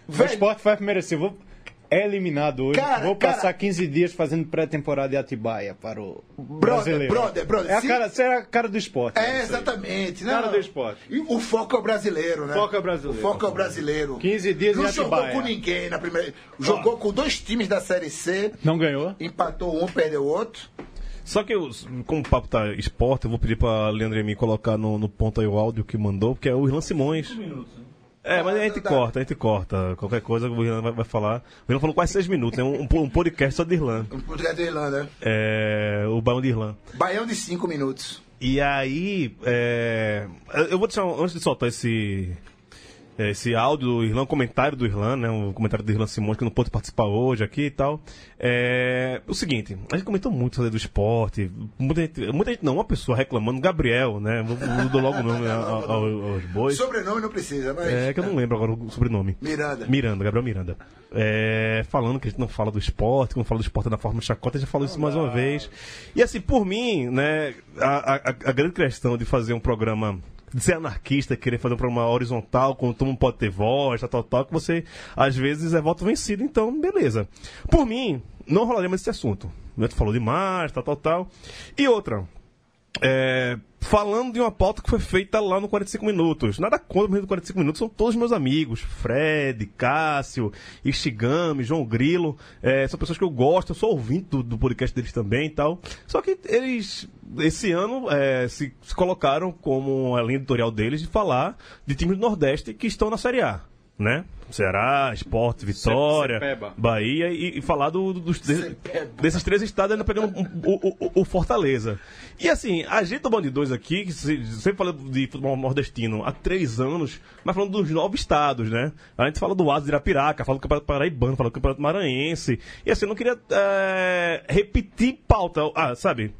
O Velho. esporte faz merecer. Vou, é eliminado hoje. Cara, Vou cara. passar 15 dias fazendo pré-temporada em Atibaia para o Brother, brasileiro. brother, brother, É a cara, você é a cara do esporte. É, né, aí. exatamente. Não, Cara não. do esporte. E o foco é o brasileiro, né? O foco é o brasileiro. O foco é o brasileiro. 15 dias Não em jogou Atibaia. com ninguém na primeira. Jogou com dois times da Série C, Não ganhou? empatou um, perdeu o outro. Só que, eu, como o papo tá esporte, eu vou pedir pra Leandro e mim colocar no, no ponto aí o áudio que mandou, porque é o Irlan Simões. É, mas a gente corta, a gente corta. Qualquer coisa o Irlan vai, vai falar. O Irlan falou quase seis minutos, é um, um podcast só de Irlan. Um podcast da Irlanda. É, o Bairro de Irlan. Baião de cinco minutos. E aí, é, eu vou deixar, antes de soltar esse, esse áudio do Irlan, comentário do Irlan, né, um comentário do Irlan Simões, que não pôde participar hoje aqui e tal. É, o seguinte, a gente comentou muito sobre do esporte, muita gente, muita gente não, uma pessoa reclamando, Gabriel, né, vou, vou dou logo o nome ao- ao- aos bois. Sobrenome não precisa, mas. É, que eu não lembro agora o sobrenome. Miranda. Miranda, Gabriel Miranda. É, falando que a gente não fala do esporte, que não fala do esporte na forma de chacota, a gente já falou isso mais uma vez. E assim, por mim, né, a, a- a grande questão de fazer um programa, de ser anarquista, querer fazer um programa horizontal, quando todo mundo pode ter voz, tal, tal, tal, que você, às vezes, é voto vencido, então, beleza. Por mim, não rolaria mais esse assunto. O falou demais, tal, tal, tal. E outra, é, falando de uma pauta que foi feita lá no 45 Minutos. Nada contra o 45 Minutos, são todos meus amigos. Fred, Cássio, Ishigami, João Grilo. é, são pessoas que eu gosto, eu sou ouvinte do, do podcast deles também e tal. Só que eles, esse ano, é, se, se colocaram como a linha editorial deles de falar de times do Nordeste que estão na Série A. Né? Ceará, Esporte, Vitória, Cepeba. Bahia e, e falar do- dos, de- desses três estados ainda pegando o, o- o Fortaleza. E assim, a gente do Band 2 aqui, que se- sempre fala de futebol nordestino há três anos, mas falando dos nove estados, né? A gente fala do Asa de Irapiraca, fala do Campeonato Paraibano, fala do Campeonato Maranhense. E assim, eu não queria é, repetir pauta. Ah, sabe?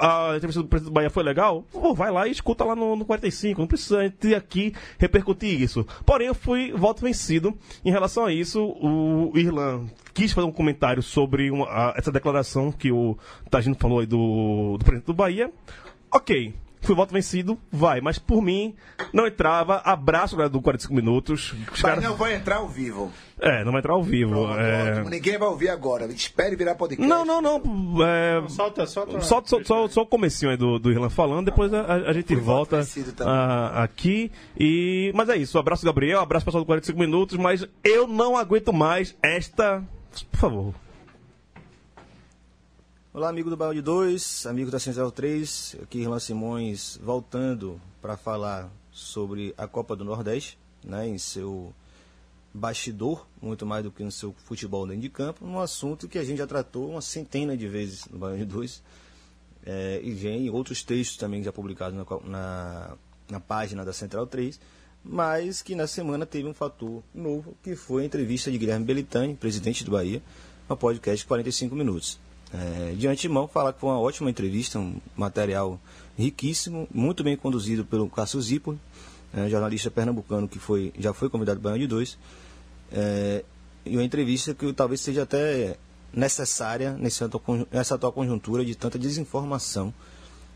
A entrevista do presidente do Bahia foi legal? Pô, vai lá e escuta lá no, no 45. Não precisa a gente aqui repercutir isso. Porém, eu fui voto vencido em relação a isso. O Irlan quis fazer um comentário sobre uma- a- essa declaração que o Tagino falou aí do, do presidente do Bahia. Ok. Fui voto vencido, vai, mas por mim não entrava. Abraço galera do 45 minutos. Os Mas caras- não vai entrar ao vivo. É, não vai entrar ao vivo. Pronto, é... ótimo. Ninguém vai ouvir agora. Espere virar podcast. Não, não, não. É... Solta, solta. Só, só, só, só o comecinho aí do, do Irlan falando, depois a, a- a gente Fui volta ah, aqui. E... Mas é isso, abraço Gabriel, abraço pessoal do 45 minutos, mas eu não aguento mais esta. Por favor. Olá, amigo do Bairro de 2, amigo da Central 3, aqui Irlan Simões voltando para falar sobre a Copa do Nordeste, né, em seu bastidor, muito mais do que no seu futebol dentro de campo, um assunto que a gente já tratou uma centena de vezes no Bairro de 2, é, e vem em outros textos também já publicados na, na, na página da Central 3, mas que na semana teve um fator novo, que foi a entrevista de Guilherme Belitani, presidente do Bahia, no podcast 45 Minutos. É, de antemão, falar que foi uma ótima entrevista, um material riquíssimo, muito bem conduzido pelo Cássio Zippo, é, jornalista pernambucano que foi, já foi convidado para o Baiano de Dois. É, e uma entrevista que talvez seja até necessária nesse atual nessa atual conjuntura de tanta desinformação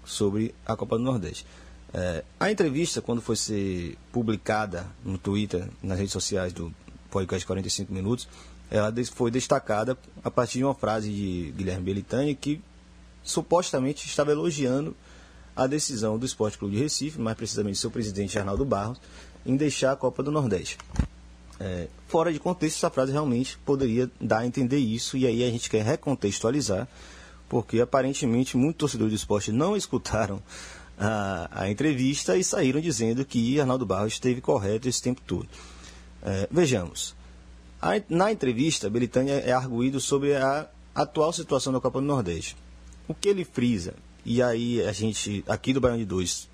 sobre a Copa do Nordeste. É, a entrevista, quando foi ser publicada no Twitter, nas redes sociais do podcast 45 Minutos, ela foi destacada a partir de uma frase de Guilherme Belitani que supostamente estava elogiando a decisão do Esporte Clube de Recife, mais precisamente seu presidente Arnaldo Barros, em deixar a Copa do Nordeste. É, fora de contexto, essa frase realmente poderia dar a entender isso, e aí a gente quer recontextualizar, porque aparentemente muitos torcedores do esporte não escutaram a, a entrevista e saíram dizendo que Arnaldo Barros esteve correto esse tempo todo. É, vejamos. Na entrevista, Belitani é arguído sobre a atual situação da Copa do Nordeste. O que ele frisa, e aí a gente, aqui do Baiano de Dois,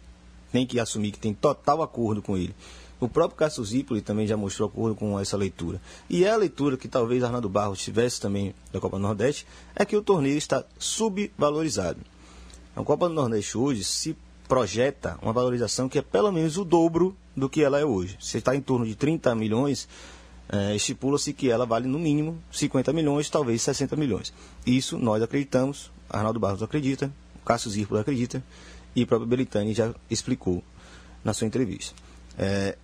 tem que assumir que tem total acordo com ele. O próprio Cássio Zipoli também já mostrou acordo com essa leitura. E é a leitura que talvez Arnaldo Barros tivesse também da Copa do Nordeste, é que o torneio está subvalorizado. A Copa do Nordeste hoje se projeta uma valorização que é pelo menos o dobro do que ela é hoje. Se está em torno de 30 milhões, eh, estipula-se que ela vale no mínimo 50 milhões, talvez 60 milhões. Isso nós acreditamos, Arnaldo Barros acredita, Cássio Zirpolo acredita e o próprio Belitani já explicou na sua entrevista. Eh,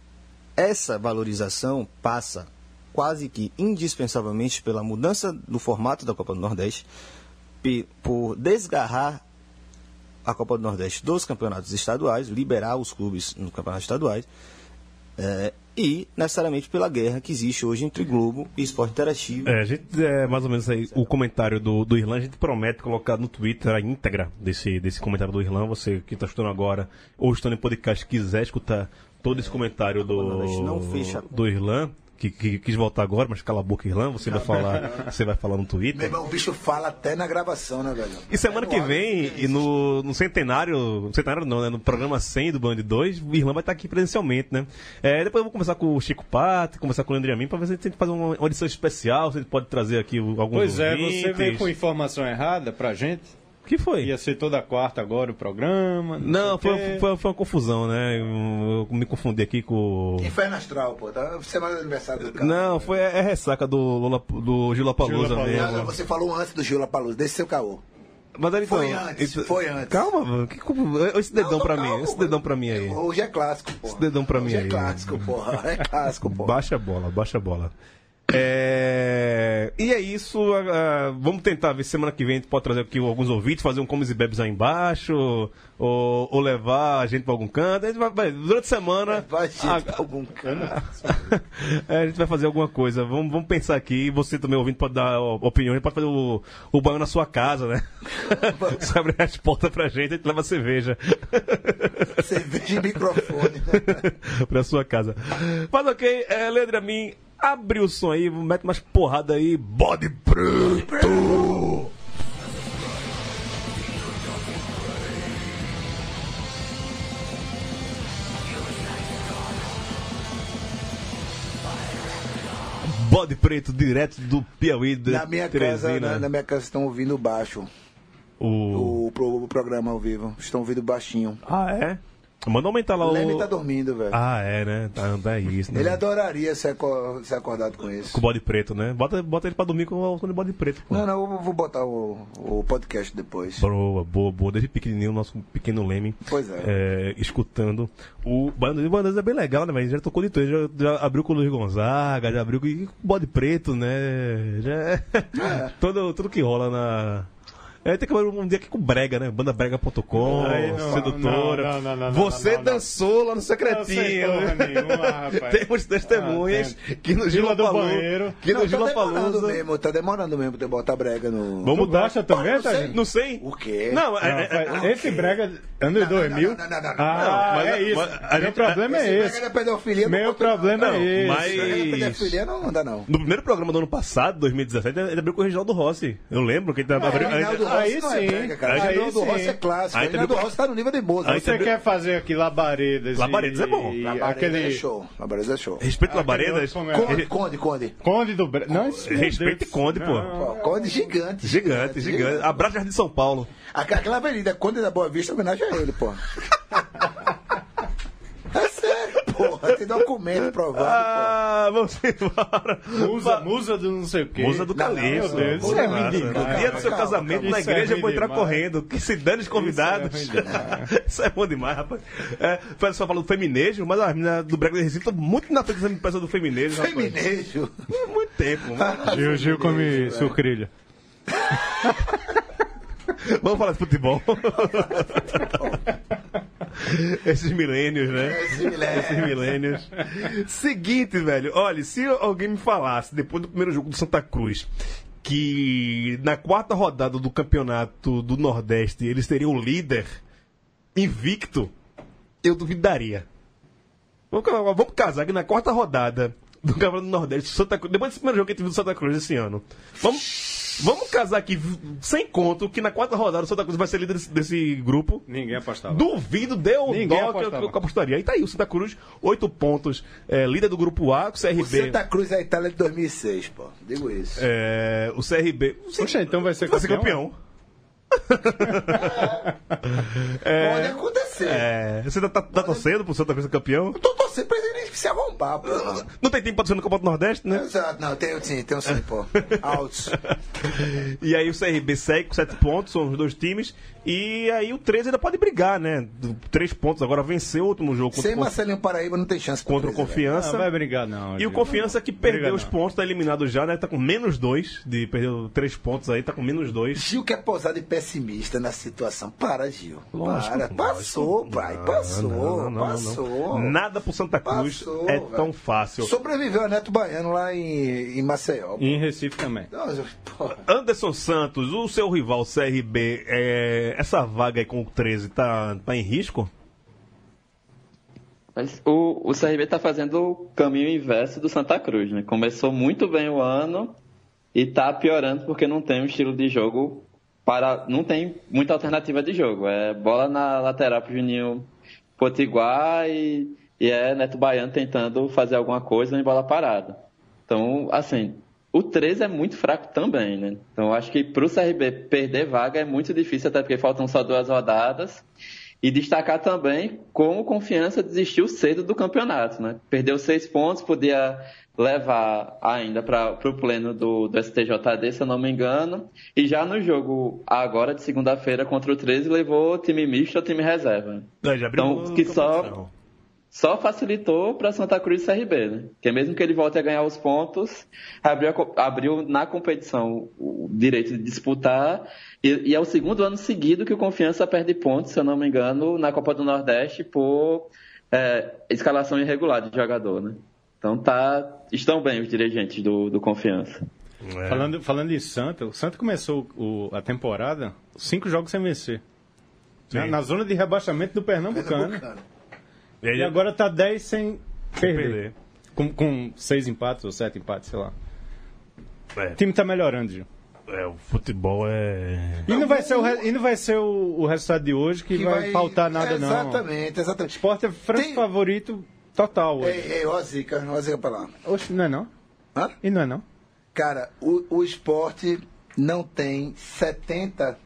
essa valorização passa quase que indispensavelmente pela mudança do formato da Copa do Nordeste, por desgarrar a Copa do Nordeste dos campeonatos estaduais, liberar os clubes nos campeonatos estaduais, é, e necessariamente pela guerra que existe hoje entre Globo e Esporte Interativo. É, a gente, é, mais ou menos aí, o comentário do, do Irlan, a gente promete colocar no Twitter a íntegra desse, desse comentário do Irlan. Você que está escutando agora, ou estando em podcast, quiser escutar todo esse comentário do, do Irlan, que, que quis voltar agora, mas cala a boca, Irlan, você vai falar, você vai falar no Meu Twitter. irmão, o bicho fala até na gravação, né, velho? E semana É que vem, tem e no, no centenário, no centenário não, né? No programa 100 do Band 2, o Irlan vai estar aqui presencialmente, né? É, depois eu vou conversar com o Chico Pato, conversar com o Leandro Amin, pra ver se a gente tem que fazer uma, uma edição especial, se a gente pode trazer aqui alguns Pois é, você ouvintes. veio com informação errada pra gente. Que foi? Ia ser toda quarta agora o programa. Não, sei o foi, foi, foi uma confusão, né? Eu, eu me confundi aqui com. Inferno Astral, pô. Tá? Semana do aniversário do cara. Não, foi é ressaca do, Lula, do Gila Palusa Palusa. Não, não, mesmo. você falou antes do Gila Paluz, desse seu caô. Mas aí, Foi então, antes, então- foi antes. Calma, mano. Que, esse dedão Não, pra calma, mim, esse pô. dedão pra mim aí. Hoje é clássico, porra. Esse dedão pra mim Hoje aí. é clássico, porra. É clássico, porra. Baixa a bola, baixa a bola. É, E é isso. ah, vamos tentar ver se semana que vem a gente pode trazer aqui alguns ouvintes, fazer um comes e bebes aí embaixo, ou, ou levar a gente pra algum canto. A gente vai, vai- durante a semana. Gente, a- pra algum canto. É, a gente vai fazer alguma coisa. Vamos, vamos pensar aqui. Você também ouvindo pode dar gente pode fazer o, o banho na sua casa, né? Você abre as portas pra gente, a gente leva cerveja. Cerveja e microfone. pra sua casa. Mas ok, é, Leandro, a mim, abre o som aí, mete mais porrada aí, bode preto! Bode preto, direto do Piauí, Na minha casa, Teresina. na, na minha casa estão ouvindo baixo O... o, pro- o programa ao vivo. Estão ouvindo baixinho. Ah, é? Manda aumentar lá O o... Leme tá dormindo, velho. Ah, é, né? Tá, tá isso, né? Ele adoraria ser, aco- ser acordado com isso. Com bode preto, né? Bota, bota ele pra dormir com o som de bode preto, pô. Não, não, eu vou botar o, o podcast depois. Boa, boa, boa. Desde pequenininho, o nosso pequeno Leme. Pois é. é, escutando. O Bandeira é bem legal, né, velho? Já tocou de tudo. Já, já abriu com o Luiz Gonzaga, já abriu com com bode preto, né? Já é. Tudo, tudo que rola na. É, tem que um dia aqui com Brega, né? Bandabrega.com, Aí sedutora. não, não, não, não, Você não, não, não. dançou lá no secretinho. Não sei porra né? nenhuma, rapaz. Temos testemunhas Ah, que no Gila do falou. banheiro. Que no Gila tá demorando mesmo, tá demorando mesmo pra botar brega no. Vamos mudar. gosta também, não tá, sei. gente? Não sei. O quê? Não, Não, é, é, esse brega ano de 2000? não, não, não. Ah, Não, mas- é isso. Meu problema Esse é brega esse. da pedofilia não Meu problema é esse. mas- não anda, não. No primeiro programa do ano passado, 2017, ele abriu com o Reginaldo Rossi. Eu lembro que ele tava abrindo. Rossi não é sim. brega, cara. Aí Reginaldo sim. Rossi é clássico. Aí Reginaldo teve- Rossi tá no nível de Bozo. Aí Você quer fazer aqui labaredas Labaredas e... é bom. Labareda aquele... é show. Labareda é show. Respeito Labaredas. Como Conde, é? Conde, Conde. Conde do Brega. Não, Deus. Conde, pô. Conde gigante. Gigante, gigante. Abraço Jardim de São Paulo. Aquela aquela avenida Conde da Boa Vista, homenagem a ele, pô. É porra. Tem documento provado, Ah, vamos embora. Musa, musa do não sei o quê. Musa do isso é No demais. dia do seu Calma, casamento, calma. na é igreja, eu vou entrar demais. correndo. Que se dane os convidados. Isso é ruim Isso é bom demais, rapaz. É, o pessoal falou do feminejo, mas as meninas do Brega do Recife muito na frente das pessoas do feminejo. rapaz. Feminejo. Muito tempo. mano. Gil, Gil come sucrilha. Vamos falar de futebol. Esses milênios, né? Esse milésio. Esses milênios. Seguinte, velho. Olha, se alguém me falasse, depois do primeiro jogo do Santa Cruz, que na quarta rodada do campeonato do Nordeste eles teriam o líder invicto, eu duvidaria. Vamos casar que na quarta rodada do Campeonato do Nordeste, Santa Cruz, depois desse primeiro jogo que a gente viu do Santa Cruz esse ano, vamos, vamos casar aqui sem conto que na quarta rodada o Santa Cruz vai ser líder desse, desse grupo. Ninguém apostava. Duvido, deu Ninguém dó que eu, apostava. que eu apostaria. Aí tá aí, o Santa Cruz, oito pontos, é, líder do grupo A, o CRB. O Santa Cruz é a Itália de 2006, pô. Digo isso. É, o CRB. Poxa, então vai ser vai ser campeão? Campeão. Pode acontecer. É, você tá, tá, tá torcendo pro Santa Cruz campeão? Eu tô torcendo pra ele se arrombar, pô. Não tem tempo pra torcer no Copa do Nordeste, né? Exato, não, tem sim, tem um sim, pô. Altos. E aí o CRB segue com 7 pontos, são os dois times. E aí o 13 ainda pode brigar, né? 3 pontos, agora venceu o último jogo contra, Sem Marcelinho Paraíba não tem chance contra o 13, velho. Confiança. Não, vai brigar não. E o Confiança que perdeu os pontos, tá eliminado já, né? Tá com menos 2, de perdeu 3 pontos aí, tá com menos 2. Gil quer posar de pessimista na situação. Para, Gil. Lógico, Para. Passou, pai. Passou. passou. Nada pro Santa Cruz Passou, é velho. tão fácil. Sobreviveu a Neto Baiano lá em, em Maceió. E em Recife também. Anderson Santos, o seu rival CRB, é, essa vaga aí com o 13 tá, tá em risco? O, o CRB tá fazendo o caminho inverso do Santa Cruz, né? Começou muito bem o ano e tá piorando porque não tem um estilo de jogo para. não tem muita alternativa de jogo. É bola na lateral pro Juninho Potiguar e, e é Neto Baiano tentando fazer alguma coisa em bola parada. Então, assim, o 13 é muito fraco também, né? Então, eu acho que pro CRB perder vaga é muito difícil, até porque faltam só duas rodadas. E destacar também como confiança desistiu cedo do campeonato, né? Perdeu seis pontos, podia levar ainda para o pleno do, do STJD, se eu não me engano. E já no jogo agora de segunda-feira contra o 13, levou time misto ou time reserva. Já abriu Então, o que só-. Só facilitou para Santa Cruz e CRB, né? Porque mesmo que ele volte a ganhar os pontos, abriu, a abriu na competição o direito de disputar. E, e é o segundo ano seguido que o Confiança perde pontos, se eu não me engano, na Copa do Nordeste por é, escalação irregular de jogador, né? Então tá, estão bem os dirigentes do, do Confiança. É. Falando, falando em Santa, o Santa começou o- a temporada cinco jogos sem vencer. Na, na zona de rebaixamento do Pernambucano. Pernambucano. E aí, E agora tá 10 sem perder. perder. Com, com seis empates ou sete empates, sei lá. É, O time tá melhorando, Gil. é, o futebol é. E não vai ser o, re- e não vai ser o, o resultado de hoje que, vai, faltar nada, não. Exatamente, O exatamente. esporte é franco Tem- favorito total hoje. Ei, ei, ó a zica, ó a zica pra lá. Oxe, não é não? Hã? E não é não? Cara, o, o esporte não tem 70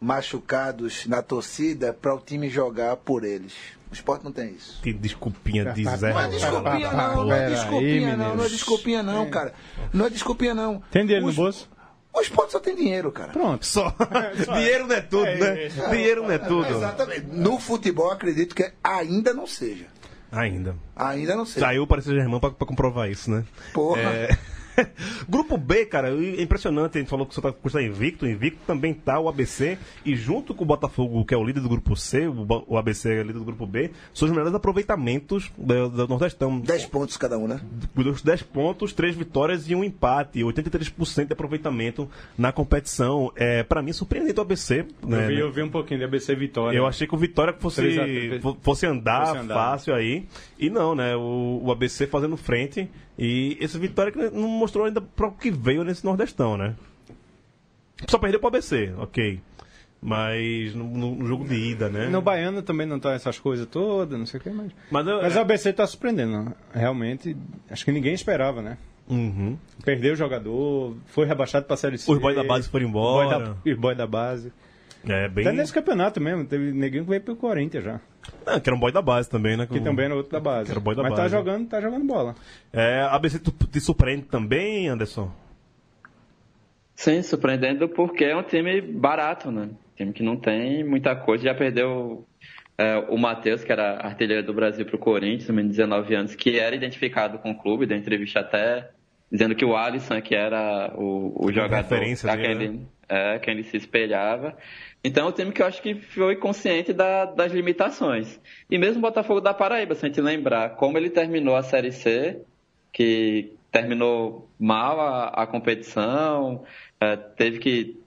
machucados na torcida para o time jogar por eles. O esporte não tem isso. Que desculpinha de Tá, Zé. Não é Tá, desculpinha, tá, não, não é desculpinha, não, não é desculpinha, não, cara. Não é desculpinha, não. Tem dinheiro o, no bolso? O esporte só tem dinheiro, cara. Pronto. Só. Dinheiro não é tudo, né? Dinheiro não é tudo. Exatamente. No futebol, acredito que ainda não seja. Ainda. Ainda não seja. Saiu o Paris Saint-Germain pra, pra comprovar isso, né? Porra. É... Grupo B, cara, é impressionante. A gente falou que o Santa Cruz está invicto. Invicto também tá o ABC. E junto com o Botafogo, que é o líder do grupo C, o, ABC é líder do grupo B, são os melhores aproveitamentos do, do Nordestão. 10 pontos cada um, né? Dos 10 pontos, 3 vitórias e um empate. 83% de aproveitamento na competição. É, para mim, surpreendente o ABC. Né, Eu vi, né? eu vi um pouquinho de ABC Vitória. Eu achei que o Vitória fosse, fosse, andar Fosse andar. fácil aí. E não, né? O, o ABC fazendo frente. E esse Vitória que não mostrou ainda para o que veio nesse Nordestão, né? Só perdeu pro ABC, ok. Mas no, no- jogo de ida, né? No Baiano também não tá essas coisas todas, não sei o que, mas. Mas, eu- Mas o ABC tá surpreendendo. Realmente, acho que ninguém esperava, né? Uhum. Perdeu o jogador, foi rebaixado pra Série C. Os boys da base foram embora. da, os boys da base. É, bem. Até nesse campeonato mesmo, teve neguinho que veio pro Corinthians já. Ah, que era um boy da base também, né? Que também era outro da base. Era o boy da Mas tá base. jogando, tá jogando bola. É, a ABC tu- te surpreende também, Anderson? Sim, surpreendendo porque é um time barato, né? Time que não tem muita coisa. Já perdeu é, o Matheus, que era artilheiro do Brasil para o Corinthians, menino de 19 anos, que era identificado com o clube, da entrevista até dizendo que o Alisson, que era o, o jogador referência a dele, quem, né? ele, é, quem ele se espelhava. Então é um time que eu acho que foi consciente da- das limitações. E mesmo o Botafogo da Paraíba, se a gente lembrar como ele terminou a Série C, que terminou mal a, a competição, é, teve que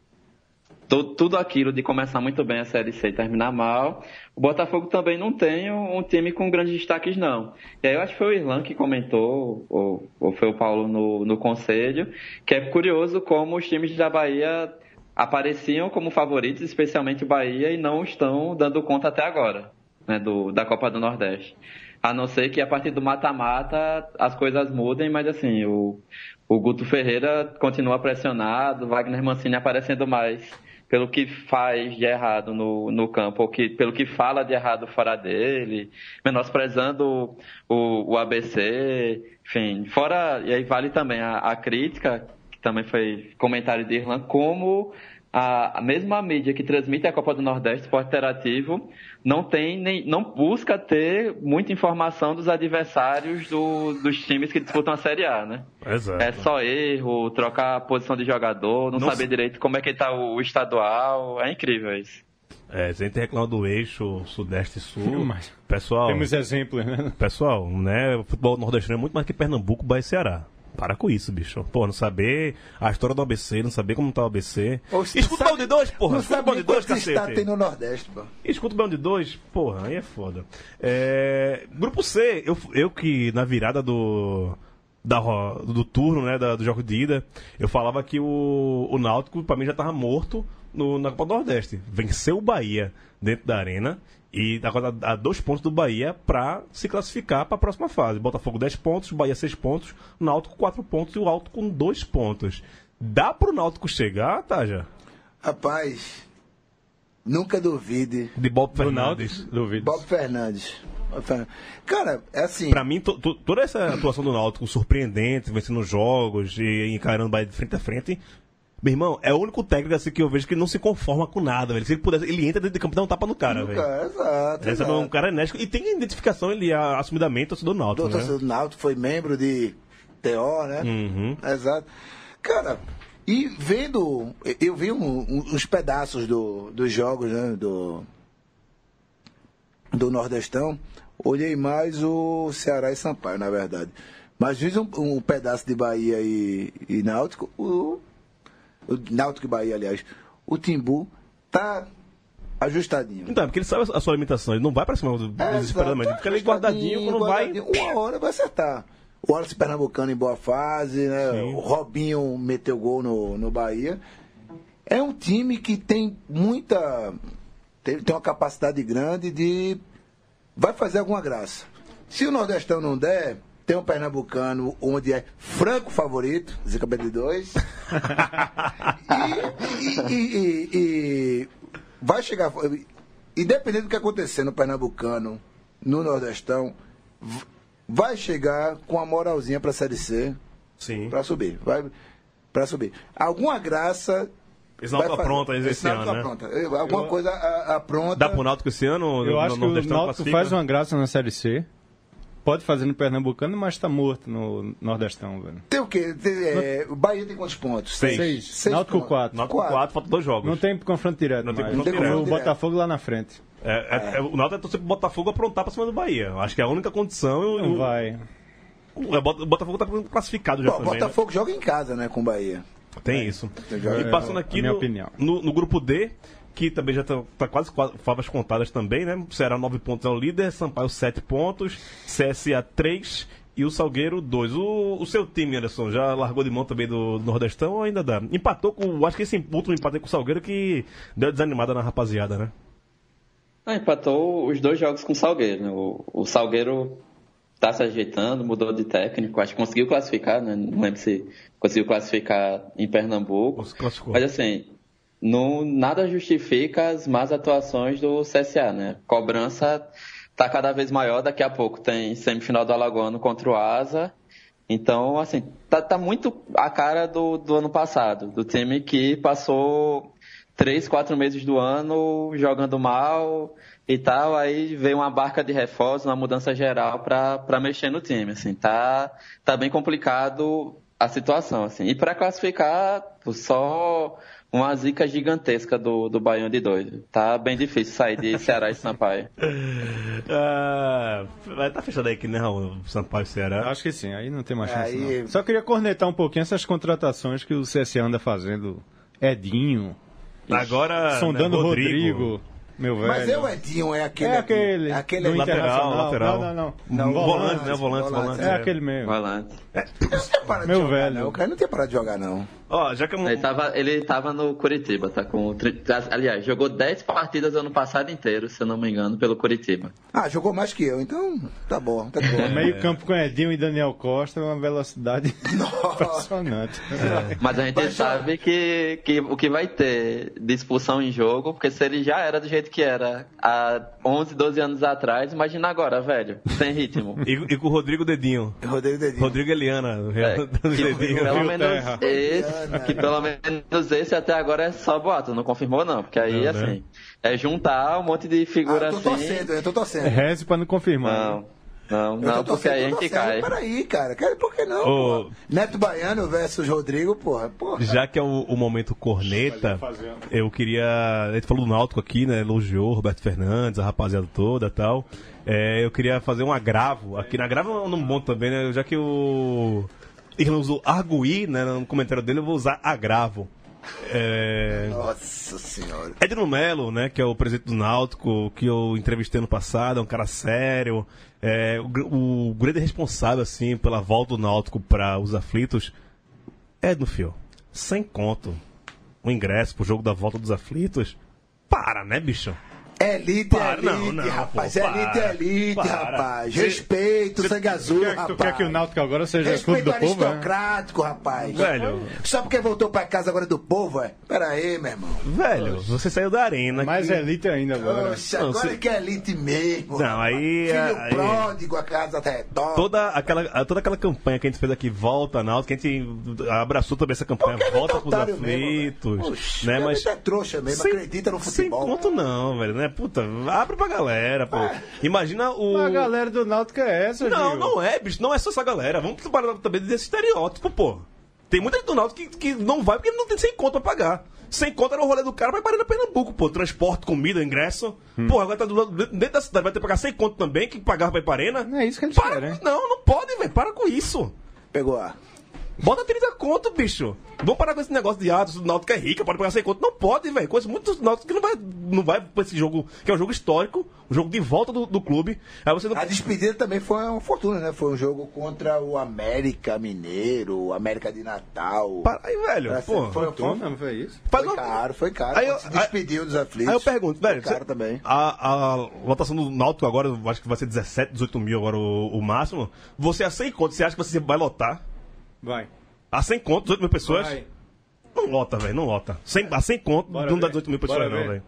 tudo aquilo de começar muito bem a Série C e terminar mal. O Botafogo também não tem um, time com grandes destaques, não. E aí eu acho que foi o Irlan que comentou, ou, ou foi o Paulo no, no conselho, que é curioso como os times da Bahia apareciam como favoritos, especialmente o Bahia, e não estão dando conta até agora, né, do, da Copa do Nordeste. A não ser que a partir do mata-mata as coisas mudem, mas assim, o, o Guto Ferreira continua pressionado, Wagner Mancini aparecendo mais pelo que faz de errado no, no campo, ou que, pelo que fala de errado fora dele, menosprezando o, o ABC, enfim, fora, e aí vale também a, a crítica, que também foi comentário de Irlan, como a, a mesma mídia que transmite a Copa do Nordeste, Esporte Interativo, não tem nem, não busca ter muita informação dos adversários do- dos times que disputam a Série A, né? Exato. É só erro, trocar a posição de jogador, não, Não saber se- direito como é que tá o, o estadual. É incrível isso. É, a gente reclama do eixo Sudeste e Sul, Mas pessoal, Temos exemplos, né? pessoal, né, o futebol nordestino é muito mais que Pernambuco, Bahia e Ceará. Para com isso, bicho. Pô, não saber a história do ABC, não saber como tá o ABC. Ou se Escuta o sabe- balde 2, porra. Não Escuta o sabe balde nem 2, quantos estados tem cacete. no Nordeste, pô. Escuta o balde 2, porra, aí é foda. É, grupo C, eu, eu que na virada do. Da, do turno, né, da- do jogo de ida, eu falava que o, o Náutico, pra mim, já tava morto no, na Copa do Nordeste. Venceu o Bahia dentro da arena e agora a dois pontos do Bahia pra se classificar pra próxima fase. Botafogo 10 pontos, Bahia 6 pontos, Náutico 4 pontos e o Alto com 2 pontos. Dá pro Náutico chegar, Taja? Rapaz, nunca duvide. De Bob Fernandes. Duvido. Bob Fernandes. Bob Fernandes. Cara, é assim. Pra mim, to- to- toda essa atuação do Náutico surpreendente, vencendo jogos e encarando o Bahia de frente a frente. Meu irmão, é o único técnico assim que eu vejo que não se conforma com nada, velho. Se ele pudesse, ele entra dentro de campo e dá um tapa no cara, velho. Exato. Esse é exato. um cara enérgico e tem identificação, ele é assumidamente torcedor do Náutico, Do né? torcedor do Náutico foi membro de TO, né? Uhum. Exato. Cara, e vendo. Eu vi um- um- uns pedaços do, dos jogos, né? Do, do Nordestão. Olhei mais o Ceará e Sampaio, na verdade. Mas fiz um, um pedaço de Bahia e, e Náutico. O Náutico e Bahia, aliás. O Timbu tá ajustadinho. Então, porque ele sabe a sua limitação, ele não vai pra cima do, É, desesperadamente. Fica ali guardadinho, quando vai. guardadinho. Uma hora vai acertar. O Wallace Pernambucano em boa fase, né? Sim. O Robinho meteu gol no, no Bahia. É um time que tem muita. Tem, tem uma capacidade grande de. Vai fazer alguma graça. Se o Nordestão não der, tem um Pernambucano onde é franco favorito, Zica BD2. e, e- e- e vai chegar. Independente do que acontecer no Pernambucano, no Nordestão, vai chegar com a moralzinha pra Série C Sim. pra subir. Vai para subir. Alguma graça. Esse Náutico vai fazer. apronta esse ano, né? apronta. Eu- Alguma coisa a- apronta. Dá pro Náutico esse ano? Eu no, acho no que o Náutico classifica? faz uma graça na Série C. Pode fazer no Pernambucano, mas tá morto no Nordestão, velho. Tem o quê? Tem, é, o Bahia tem quantos pontos? Seis. Seis Náutico pontos. 4. Náutico Quatro. 4, falta dois jogos. Não tem confronto direto Não tem confronto direto. o Botafogo lá na frente. É, é- é- o Náutico é torcer pro Botafogo aprontar pra cima do Bahia. Acho que é a única condição. e o- Não vai. O, o Bota- o Botafogo tá classificado já Bom, o né? Botafogo joga em casa, né, com o Bahia. Tem isso. joga- E passando aqui É, a minha no, opinião. No, no grupo D, que também já tá, tá quase favas contadas também, né? O Ceará 9 pontos é o líder, Sampaio 7 pontos, CSA 3 e o Salgueiro 2. O, o seu time, Anderson, já largou de mão também do, do Nordestão ou ainda dá? Empatou com. Acho que esse último empate com o Salgueiro que deu desanimada na rapaziada, né? Ah, empatou os dois jogos com o Salgueiro. né? O, o Salgueiro tá se ajeitando, mudou de técnico, acho que conseguiu classificar, né? Não lembro se conseguiu classificar em Pernambuco. Classificou. Mas assim, não, nada justifica as más atuações do CSA, né? Cobrança tá cada vez maior, daqui a pouco tem semifinal do Alagoano contra o Asa. Então, assim, tá, tá muito a cara do, do ano passado, do time que passou três, quatro meses do ano jogando mal e tal, aí veio uma barca de reforços, uma mudança geral para mexer no time, assim, tá, tá bem complicado a situação, assim. E para classificar, só uma zica gigantesca do, do Baião de doido. Tá bem difícil sair de Ceará e Sampaio. Ah, vai tá fechado aí né, Raul? Sampaio e Ceará. Acho que sim, aí não tem mais chance. Aí- não. Só queria cornetar um pouquinho essas contratações que o CSA anda fazendo. Edinho, Agora. sondando né, o Rodrigo, meu velho. Mas é o Edinho, é aquele. É aquele, É aquele. Lateral, lateral. Não, não, Não, não. volante, né? Volante, volante. É aquele mesmo. Volante. Não parado Meu de jogar, velho. Não. O cara não tinha parado de jogar, não. Ó, já que eu... Ele tava, ele tava no Curitiba, tá com. Aliás, jogou 10 partidas ano passado inteiro, se eu não me engano, pelo Curitiba. Ah, jogou mais que eu, então tá bom, tá bom. Meio campo com Edinho e Daniel Costa, uma velocidade impressionante. Mas a gente sabe que, que o que vai ter de expulsão em jogo, porque se ele já era do jeito que era há 11, 12 anos atrás, imagina agora, velho, sem ritmo. E, e com o Rodrigo Dedinho. Rodrigo Dedinho. Rodrigo Eliana. É, que, dedinho. pelo menos Terra. Esse, que pelo menos esse até agora é só boato, não confirmou não, porque aí Não, né? assim, é juntar um monte de Ah, figura eu tô assim. torcendo, eu tô torcendo. Reze pra não confirmar. Não, não, Eu não, tô porque aí a gente cai. Peraí, cara. Por que não? Ô. Neto Baiano versus Rodrigo, porra. porra. Já que é o, o momento corneta, eu queria. A gente falou do Náutico aqui, né? Elogiou Roberto Fernandes, a rapaziada toda e tal. É, eu queria fazer um agravo. Aqui na agravo é um bom também, né? Já que o. Ele usou arguir, né? No comentário dele, eu vou usar agravo. É, Nossa senhora. Edno Melo, né, que é o presidente do Náutico, que eu entrevistei no passado, é um cara sério, é, o, o grande responsável, assim, pela volta do Náutico para os aflitos, Edno Fio, sem conto, o ingresso pro jogo da volta dos aflitos, para, né, bicho? Elite Para, é não, elite, não, rapaz. pô, elite para, é elite, para. rapaz. Cê- Respeito, sangue azul, Tu quer, rapaz. tu quer que o Náutico agora seja clube Respeito do povo, né? aristocrático, rapaz. Velho. Só porque voltou pra casa agora do povo, é? Pera aí, meu irmão. Velho, você saiu da arena. Mais que- elite ainda agora. Oxe, Não, agora se- que é elite mesmo. Não, rapaz. aí- Filho aí- pródigo, a casa redonda. Toda aquela, toda aquela campanha que a gente fez aqui, volta Náutico, que a gente abraçou também essa campanha, Porque é volta pros aflitos, mesmo. Oxe, né, é mas... é trouxa mesmo, acredita no futebol. Sem conto não, velho, né? Puta, abre pra galera, pô. Imagina o... A galera do Náutico é essa, Não, Gil. não é, bicho, não é só essa galera. Vamos parar também desse estereótipo, pô. Tem muita gente do Náutico que, que não vai porque não tem sem conto pra pagar. Sem conto era o rolê do cara, vai parar na Pernambuco, pô. Transporte, comida, ingresso. Pô, agora tá do lado, dentro da cidade, vai ter que pagar sem conto também, que pagava pra Iparena. Não é isso que eles Para querem. com- Não, não pode, velho. Para com isso. Pegou a. Bota 30 conto, bicho. Vamos parar com esse negócio de atos, o Náutico é rica, pode pagar sem conto. Não pode, velho. Conheço muitos Náuticos que não vai, não vai pra esse jogo, que é um jogo histórico, um jogo de volta do, do clube. Aí você não. A despedida também foi uma fortuna, né? Foi um jogo contra o América Mineiro, América de Natal. Para aí, velho. Essa Pô. foi, foi, Toma, foi isso. Faz foi uma- caro, foi caro. Aí eu- se despediu dos aflitos. Aí eu pergunto, velho. Foi caro você- também. A, a lotação do Náutico agora, eu acho que vai ser 17, 18 mil agora o, o máximo. Você a 100 conto, você acha que você vai lotar? Vai. A 100 conto, 18 mil pessoas? Vai. Não lota, velho, não lota. 100, a 100 conto, Bora não dá ver. 18 mil pessoas Bora não, velho.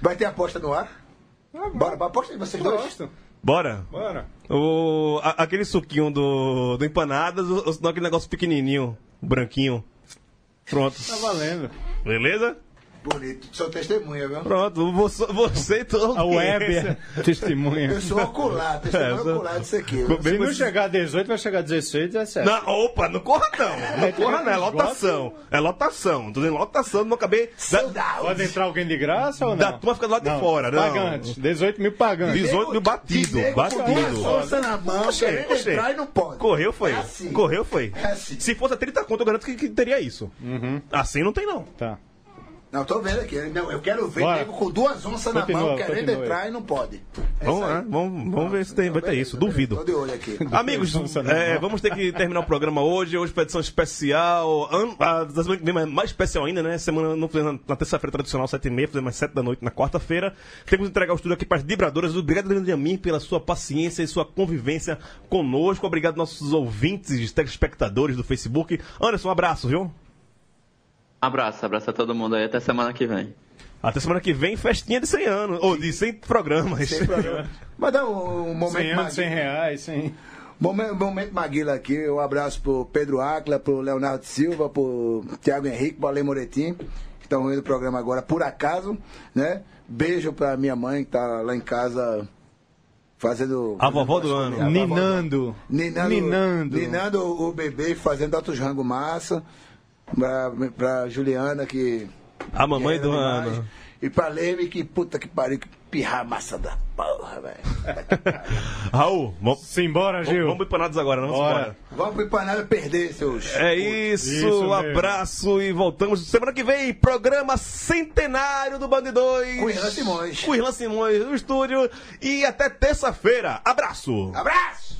Vai ter aposta no ar? Bora, bora, aposta aí vocês dois. Bora? Bora. O, a- aquele suquinho do, do empanadas, ou ou senão aquele negócio pequenininho, branquinho. Pronto. Tá valendo. Beleza? Bonito. Sou testemunha, viu? Pronto, você, você e todo A web é testemunha. Eu sou ocular, testemunha É, sou- ocular disso aqui. Se não chegar a 18, vai chegar a 16, 17. Não, opa, não corra não. Não corra não, é lotação. É lotação. Tô dizendo lotação, não acabei. Da. Pode entrar alguém de graça ou não? da turma fica do lado de Não, fora, não. Pagantes. 18 mil pagantes. 18 mil batido, Diego batido. forças na mão, querendo entrar e não pode. Correu foi. É assim. Correu foi. É assim. Se fosse a 30 conto, eu garanto que, que teria isso. Assim não tem não. Tá. Não, tô vendo aqui. Não, eu quero ver Bora. nego com duas onças na Continua, mão, querendo continua. entrar e não pode. É Vamos lá, vamos, vamos ver se tem, vai ter isso. Duvido. Tô de olho aqui. Amigos, é, vamos ter que terminar o programa hoje. Hoje, edição especial. An- A da semana que vem é mais especial ainda, né? Semana não na, na terça-feira tradicional, 7h30, fizemos às 7 da noite na quarta-feira. Temos que entregar o estúdio aqui para as vibradoras. Obrigado, Leandro Amin, pela sua paciência e sua convivência conosco. Obrigado, nossos ouvintes, telespectadores do Facebook. Anderson, um abraço, viu? Abraço, abraço a todo mundo aí. Até semana que vem. Até semana que vem, festinha de 100 anos. Ou de 100 programas. Sem problema. Mas dá um, um 100 momento anos, 100 Maguila. reais, 100... Momento, momento Maguila aqui. Um abraço pro Pedro Acla, pro Leonardo Silva, pro Thiago Henrique, pro Ale Moretim, que estão vendo o programa agora por acaso, né? Beijo pra minha mãe que tá lá em casa fazendo. A vovó do ano. Ninando, Ninando. Ninando o bebê fazendo altos rango massa. Pra, pra Juliana que. A mamãe do demais. ano. E pra Leme que puta que pariu, que pirrar massa da porra, velho. Raul, vamos, Simbora, Gil. vamos pro empanadas agora, não? Vamos Bora. embora. Vamos pro Empanada perder, seus. É isso, Isso um mesmo. abraço e voltamos semana que vem, programa centenário do Band 2. Com Irlan Simões. Com Irlan Simões no estúdio e até terça-feira. Abraço! Abraço!